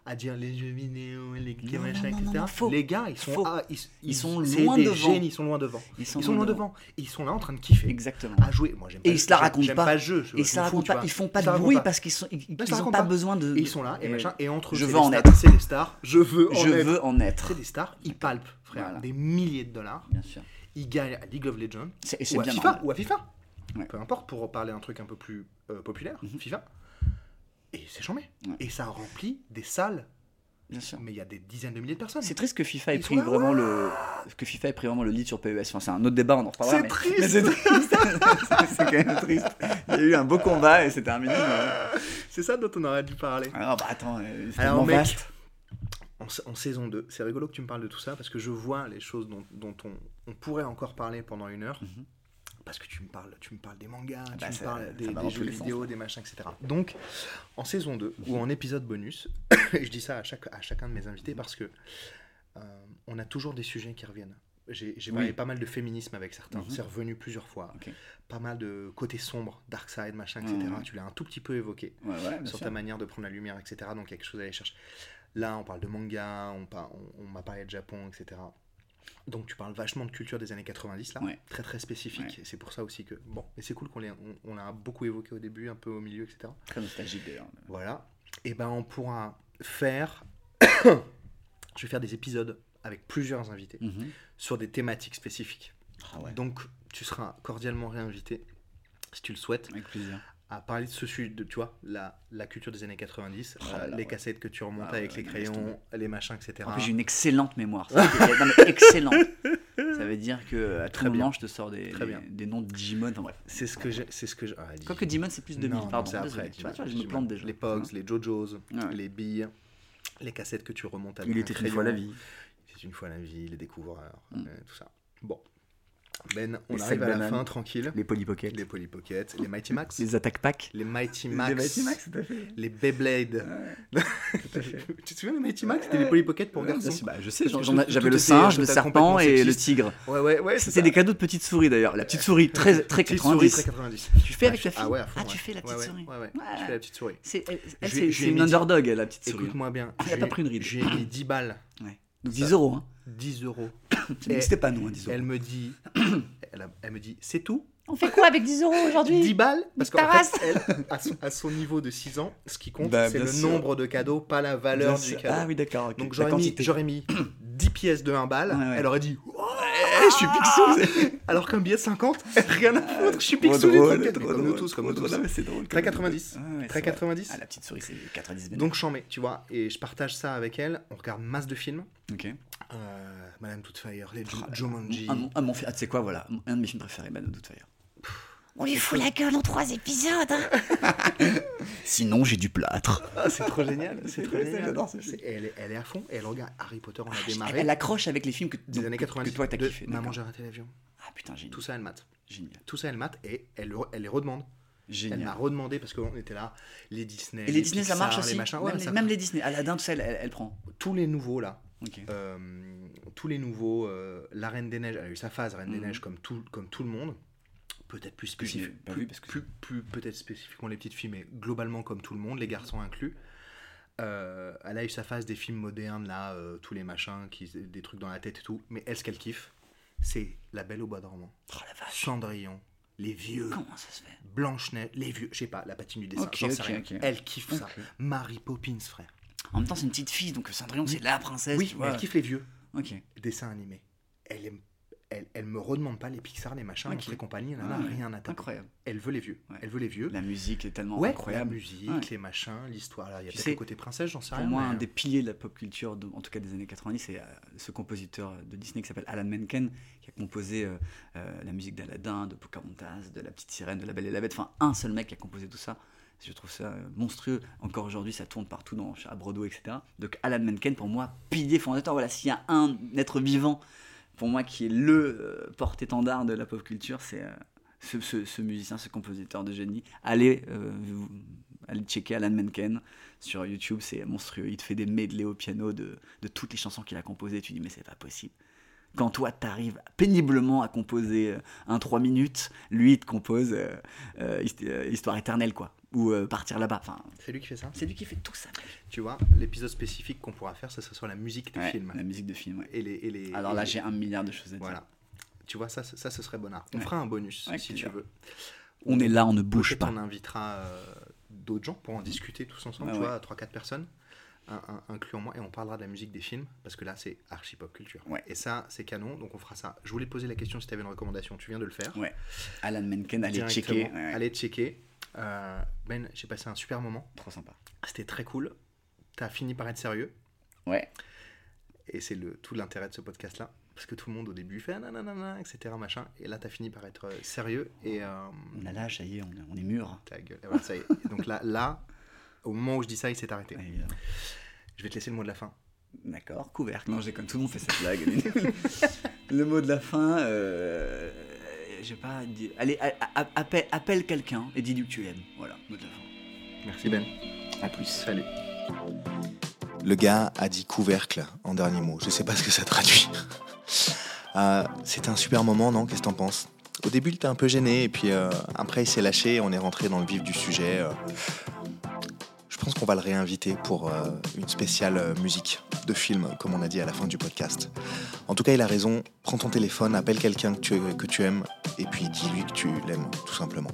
à dire les jeux vidéo, les Non, machins, non, etc. non, non, faux. Les gars, ils sont, ils, Ils sont loin des devant. génies, ils sont loin devant. Ils sont, Ils sont loin devant. devant. Et ils sont là en train de kiffer. Exactement. À jouer. Moi, j'aime Et pas ils se la racontent pas. pas le jeu. je- Et ça raconte pas, vois. ils font pas de bruit pas. parce qu'ils sont, ils, ont pas, pas. besoin de. Et ils sont là, et machin, et entre je veux des en stars, être. C'est des stars. Je veux en Je être. veux en être. C'est des stars. Ils palpent, frère, des milliers de dollars. Bien sûr. Ils gagnent à League of Legends. Ou à bien FIFA. Ou à FIFA. Ouais. Peu importe, pour parler un truc un peu plus euh, populaire, Mhm. FIFA. Et c'est chambé. Ouais. Et ça remplit des salles, Bien sûr. mais il y a des dizaines de milliers de personnes. C'est triste que FIFA ait pris là, vraiment le que FIFA ait pris vraiment le lead sur PES. Enfin, c'est un autre débat, on en reparlera. C'est mais- triste. mais c'est triste. c'est quand même triste. Il y a eu un beau combat et c'est terminé. mais- C'est ça dont on aurait dû parler. Alors bah attends, euh, c'est Alors, tellement mec, vaste. En, sa- en saison 2, c'est rigolo que tu me parles de tout ça parce que je vois les choses dont, dont on, on pourrait encore parler pendant une heure. Mhm. Parce que tu me parles, tu me parles des mangas, bah, tu me parles des, des jeux sens, vidéo, des machins, etc. Donc, en saison 2 ou en épisode bonus, et je dis ça à, chaque, à chacun de mes invités parce que euh, on a toujours des sujets qui reviennent. J'ai Oui. parlé pas mal de féminisme avec certains, Mhm. c'est revenu plusieurs fois. Pas mal de côté sombre, dark side, machin, etc. Mhm. Tu l'as un tout petit peu évoqué Ouais, ouais, bien sur sûr. ta manière de prendre la lumière, etc. Donc il y a quelque chose à aller chercher. Là, on parle de manga, on, par- on, on m'a parlé de Japon, etc. Donc tu parles vachement de culture des années 90, là, Ouais. très très spécifique. Ouais. C'est pour ça aussi que, bon, et c'est cool qu'on l'ait- on, on l'a beaucoup évoqué au début, un peu au milieu, etc. Très nostalgique d'ailleurs. Voilà. Et ben on pourra faire, je vais faire des épisodes avec plusieurs invités Mhm. sur des thématiques spécifiques. Ah ouais. Donc, tu seras cordialement réinvité, si tu le souhaites, Avec plaisir. À parler de ce sujet, de, tu vois, la, la culture des années 90, Oh là euh, là, les ouais. cassettes que tu remontes Ah avec ouais, les crayons, les machins, etc. En plus, j'ai une excellente mémoire. Ça non, mais excellente. Ça veut dire que à tout Très bien. je te sors des, Très des, bien. des noms de Digimon. Enfin bref. C'est ce que j'ai. C'est ce que ah, Quoique Digimon, c'est plus 2000. Non, Pardon. après. Tu vois, tu vois, je Digimon. me plante déjà. Les Pogs, les JoJo's, Ouais. les billes, les cassettes que tu remontes avec Il était une fois la vie. C'est une fois la vie, les découvreurs, Mm. euh, tout ça. Bon. Ben, on Les arrive à la fin, tranquille. Les Polly Pocket. Les Polly Pocket, les Mighty Max, Les attaques pack. les Mighty Les Max, Mighty Max, tout à fait. les Beyblade. Ouais, tu te souviens des Mighty Max? C'était les Polly Pocket pour Ouais, garçons. bah, je sais, j'avais le singe, le serpent et le tigre. Ouais, ouais, ouais. c'est C'était des cadeaux de petite souris d'ailleurs. La petite souris, très, très Petite souris, 90. très 90. Tu fais avec Ah, ta fille Ah ouais, Ah, tu fais la petite souris. Ouais, ouais. Je fais la petite souris. C'est une underdog, la petite souris. Écoute-moi bien. Elle a pas pris une ride. J'ai mis 10 balles. Donc Ça- 10 euros. Hein. 10 euros. Que C'était pas nous, hein, 10 euros. Elle me dit, elle, a- elle me dit, c'est tout On fait quoi avec 10 euros 10 aujourd'hui balles Parce qu'en fait, elle, à son, à son niveau de 6 ans, ce qui compte, Bah, c'est le sûr. nombre de cadeaux, pas la valeur Bien du sûr. cadeau. Ah oui, d'accord. ok. Donc j'aurais mis, quantité. j'aurais mis 10 pièces de 1 balle, Ouais, ouais. elle aurait dit Ouais, je suis pixou Alors qu'un billet de 50, rien à foutre, je suis pixou Comme nous drôle, tous, comme nous tous. Ah, c'est drôle. Très comme 90. Ouais, ouais, Très c'est vrai. 90. Ah, la petite souris, c'est 90 minutes. Donc j'en mets, tu vois, et je partage ça avec elle. On regarde masse de films. ok. Euh, Madame Doubtfire, les Ju- Ah, Jumanji. Ah, mon, ah, ah, tu sais quoi, voilà. Un de mes films préférés, of Doubtfire. On lui fout la gueule en 3 épisodes. hein. Sinon, j'ai du plâtre. Ah, c'est trop génial, c'est trop génial. j'adore ce C'est- Elle, est- elle est à fond, et elle regarde Harry Potter, on a Elle, démarré. elle accroche avec les films que, des donc, années que- 90. que toi t'as de kiffé. Maman, j'ai raté l'avion. Ah putain, génial. Tout ça, elle mate. Génial. Tout ça, elle mate, et elle, le- elle les redemande. Elle Génial. m'a redemandé parce qu'on était là, les Disney. Et les Disney, ça marche les aussi machins. même, Ouais, les, ça- même les Disney. Aladdin, tout ça, elle, elle- elle prend. Tous les nouveaux là, Ok. euh, tous les nouveaux, euh, la Reine des Neiges, elle a eu sa phase Reine des Mhm. Neiges comme tout, comme tout le monde. Peut-être plus Que je n'ai spécifique, pas plus, vu parce que plus, plus- peut-être spécifiquement les petites filles, mais globalement comme tout le monde, les garçons inclus. Euh, elle a eu sa phase des films modernes là, euh, tous les machins, qui, des trucs dans la tête et tout. Mais elle, ce qu'elle kiffe, c'est La Belle au Bois dormant, Oh la vache. Cendrillon, les vieux, Comment ça se fait? Blanche-Neige, les vieux, je sais pas, la patine du dessin, Ok, j'en sais ok, rien. Elle kiffe ça. Mary Poppins, frère. En même temps, c'est une petite fille, donc Cendrillon, c'est la princesse. oui, tu mais vois. elle kiffe les vieux Ok. dessins animés. Elle, aime, elle, elle me redemande pas les Pixar, les machins, Ok. Monstres et compagnie, elle en a Ouais, rien à taper. Incroyable. Elle veut les vieux. Ouais. Elle veut les vieux. La musique est tellement ouais, incroyable. la musique, les machins, l'histoire. Là, il y a peut-être le côté princesse, j'en sais Pour rien. moi, mais, un euh, des piliers de la pop culture, de- en tout cas des années 90, c'est euh, ce compositeur de Disney qui s'appelle Alan Menken, qui a composé euh, euh, la musique d'Aladin, de Pocahontas, de La Petite Sirène, de La Belle et la Bête. Enfin, un seul mec qui a composé tout ça. Je trouve ça monstrueux. Encore aujourd'hui, ça tourne partout dans, à Broadway, etc. Donc Alan Menken, pour moi, pilier fondateur. Voilà, s'il y a un être vivant, pour moi, qui est le euh, porte-étendard de la pop culture, c'est euh, ce, musicien, ce compositeur de génie. Allez, euh, allez checker Alan Menken sur YouTube, c'est monstrueux. Il te fait des medley au piano de, de toutes les chansons qu'il a composées. Tu dis, mais c'est pas possible. Quand toi, t'arrives péniblement à composer euh, un 3 minutes, lui, il te compose euh, euh, Hist- Histoire éternelle, quoi. Ou euh, Partir là-bas. Enfin, C'est lui qui fait ça. c'est lui qui fait tout ça. Tu vois, l'épisode spécifique qu'on pourra faire, ce sera sur la musique des Ouais, films. La musique de film, ouais. Et les, et les, Alors là, les- j'ai un milliard de choses à dire. Voilà. Tu vois, ça, ça, ce serait bon art. On Ouais. fera un bonus, si tu veux. On est là, on ne bouge pas. on invitera d'autres gens pour en discuter tous ensemble, tu vois, 3-4 personnes, un, un- incluant moi, et on parlera de la musique des films, parce que là, c'est archi pop culture. Ouais. Et ça, c'est canon, donc on fera ça. Je voulais te poser la question si tu avais une recommandation, tu viens de le faire. Ouais. Alan Menken, allez checker. Ouais, ouais. Allez checker. Euh, ben, j'ai passé un super moment, Trop sympa. c'était très cool. T'as fini par être sérieux, Ouais. et c'est le, tout l'intérêt de ce podcast-là. Parce que tout le monde au début fait nanana, etc. Machin, et là t'as fini par être euh, sérieux et euh, On a l'âge, ça y est, on est, on est mûr. ta gueule. Et voilà, ça y est. Et donc là, là, au moment où je dis ça, il s'est arrêté. Évidemment. Je vais te laisser le mot de la fin. D'accord, couvercle. Non, j'ai comme tout le monde fait cette blague. le mot de la fin, euh, je sais pas, allez, a- a- appelle, appelle quelqu'un et dis-lui que tu l'aimes. Voilà, mot de la fin. Merci Ben. À plus. Salut. Le gars a dit couvercle en dernier mot. Je sais pas ce que ça traduit. Euh, C'était un super moment, non? Qu'est-ce que t'en penses? Au début, il était un peu gêné, et puis euh, après, il s'est lâché, et on est rentré dans le vif du sujet. Pense qu'on va le réinviter pour euh, une spéciale euh, musique de film, comme on a dit à la fin du podcast. En tout cas, il a raison. Prends ton téléphone, appelle quelqu'un que tu, que tu aimes, et puis dis-lui que tu l'aimes, tout simplement.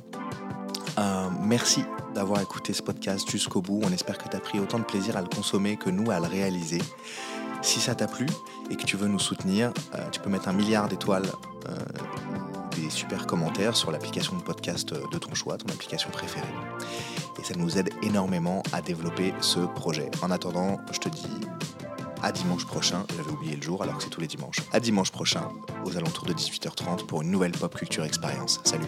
Euh, merci d'avoir écouté ce podcast jusqu'au bout. On espère que tu as pris autant de plaisir à le consommer que nous à le réaliser. Si ça t'a plu, et que tu veux nous soutenir, tu peux mettre un milliard d'étoiles, super commentaires sur l'application de podcast de ton choix, ton application préférée. Et ça nous aide énormément à développer ce projet. En attendant, je te dis à dimanche prochain, j'avais oublié le jour alors que c'est tous les dimanches, à dimanche prochain aux alentours de 18h30 pour une nouvelle pop culture expérience. Salut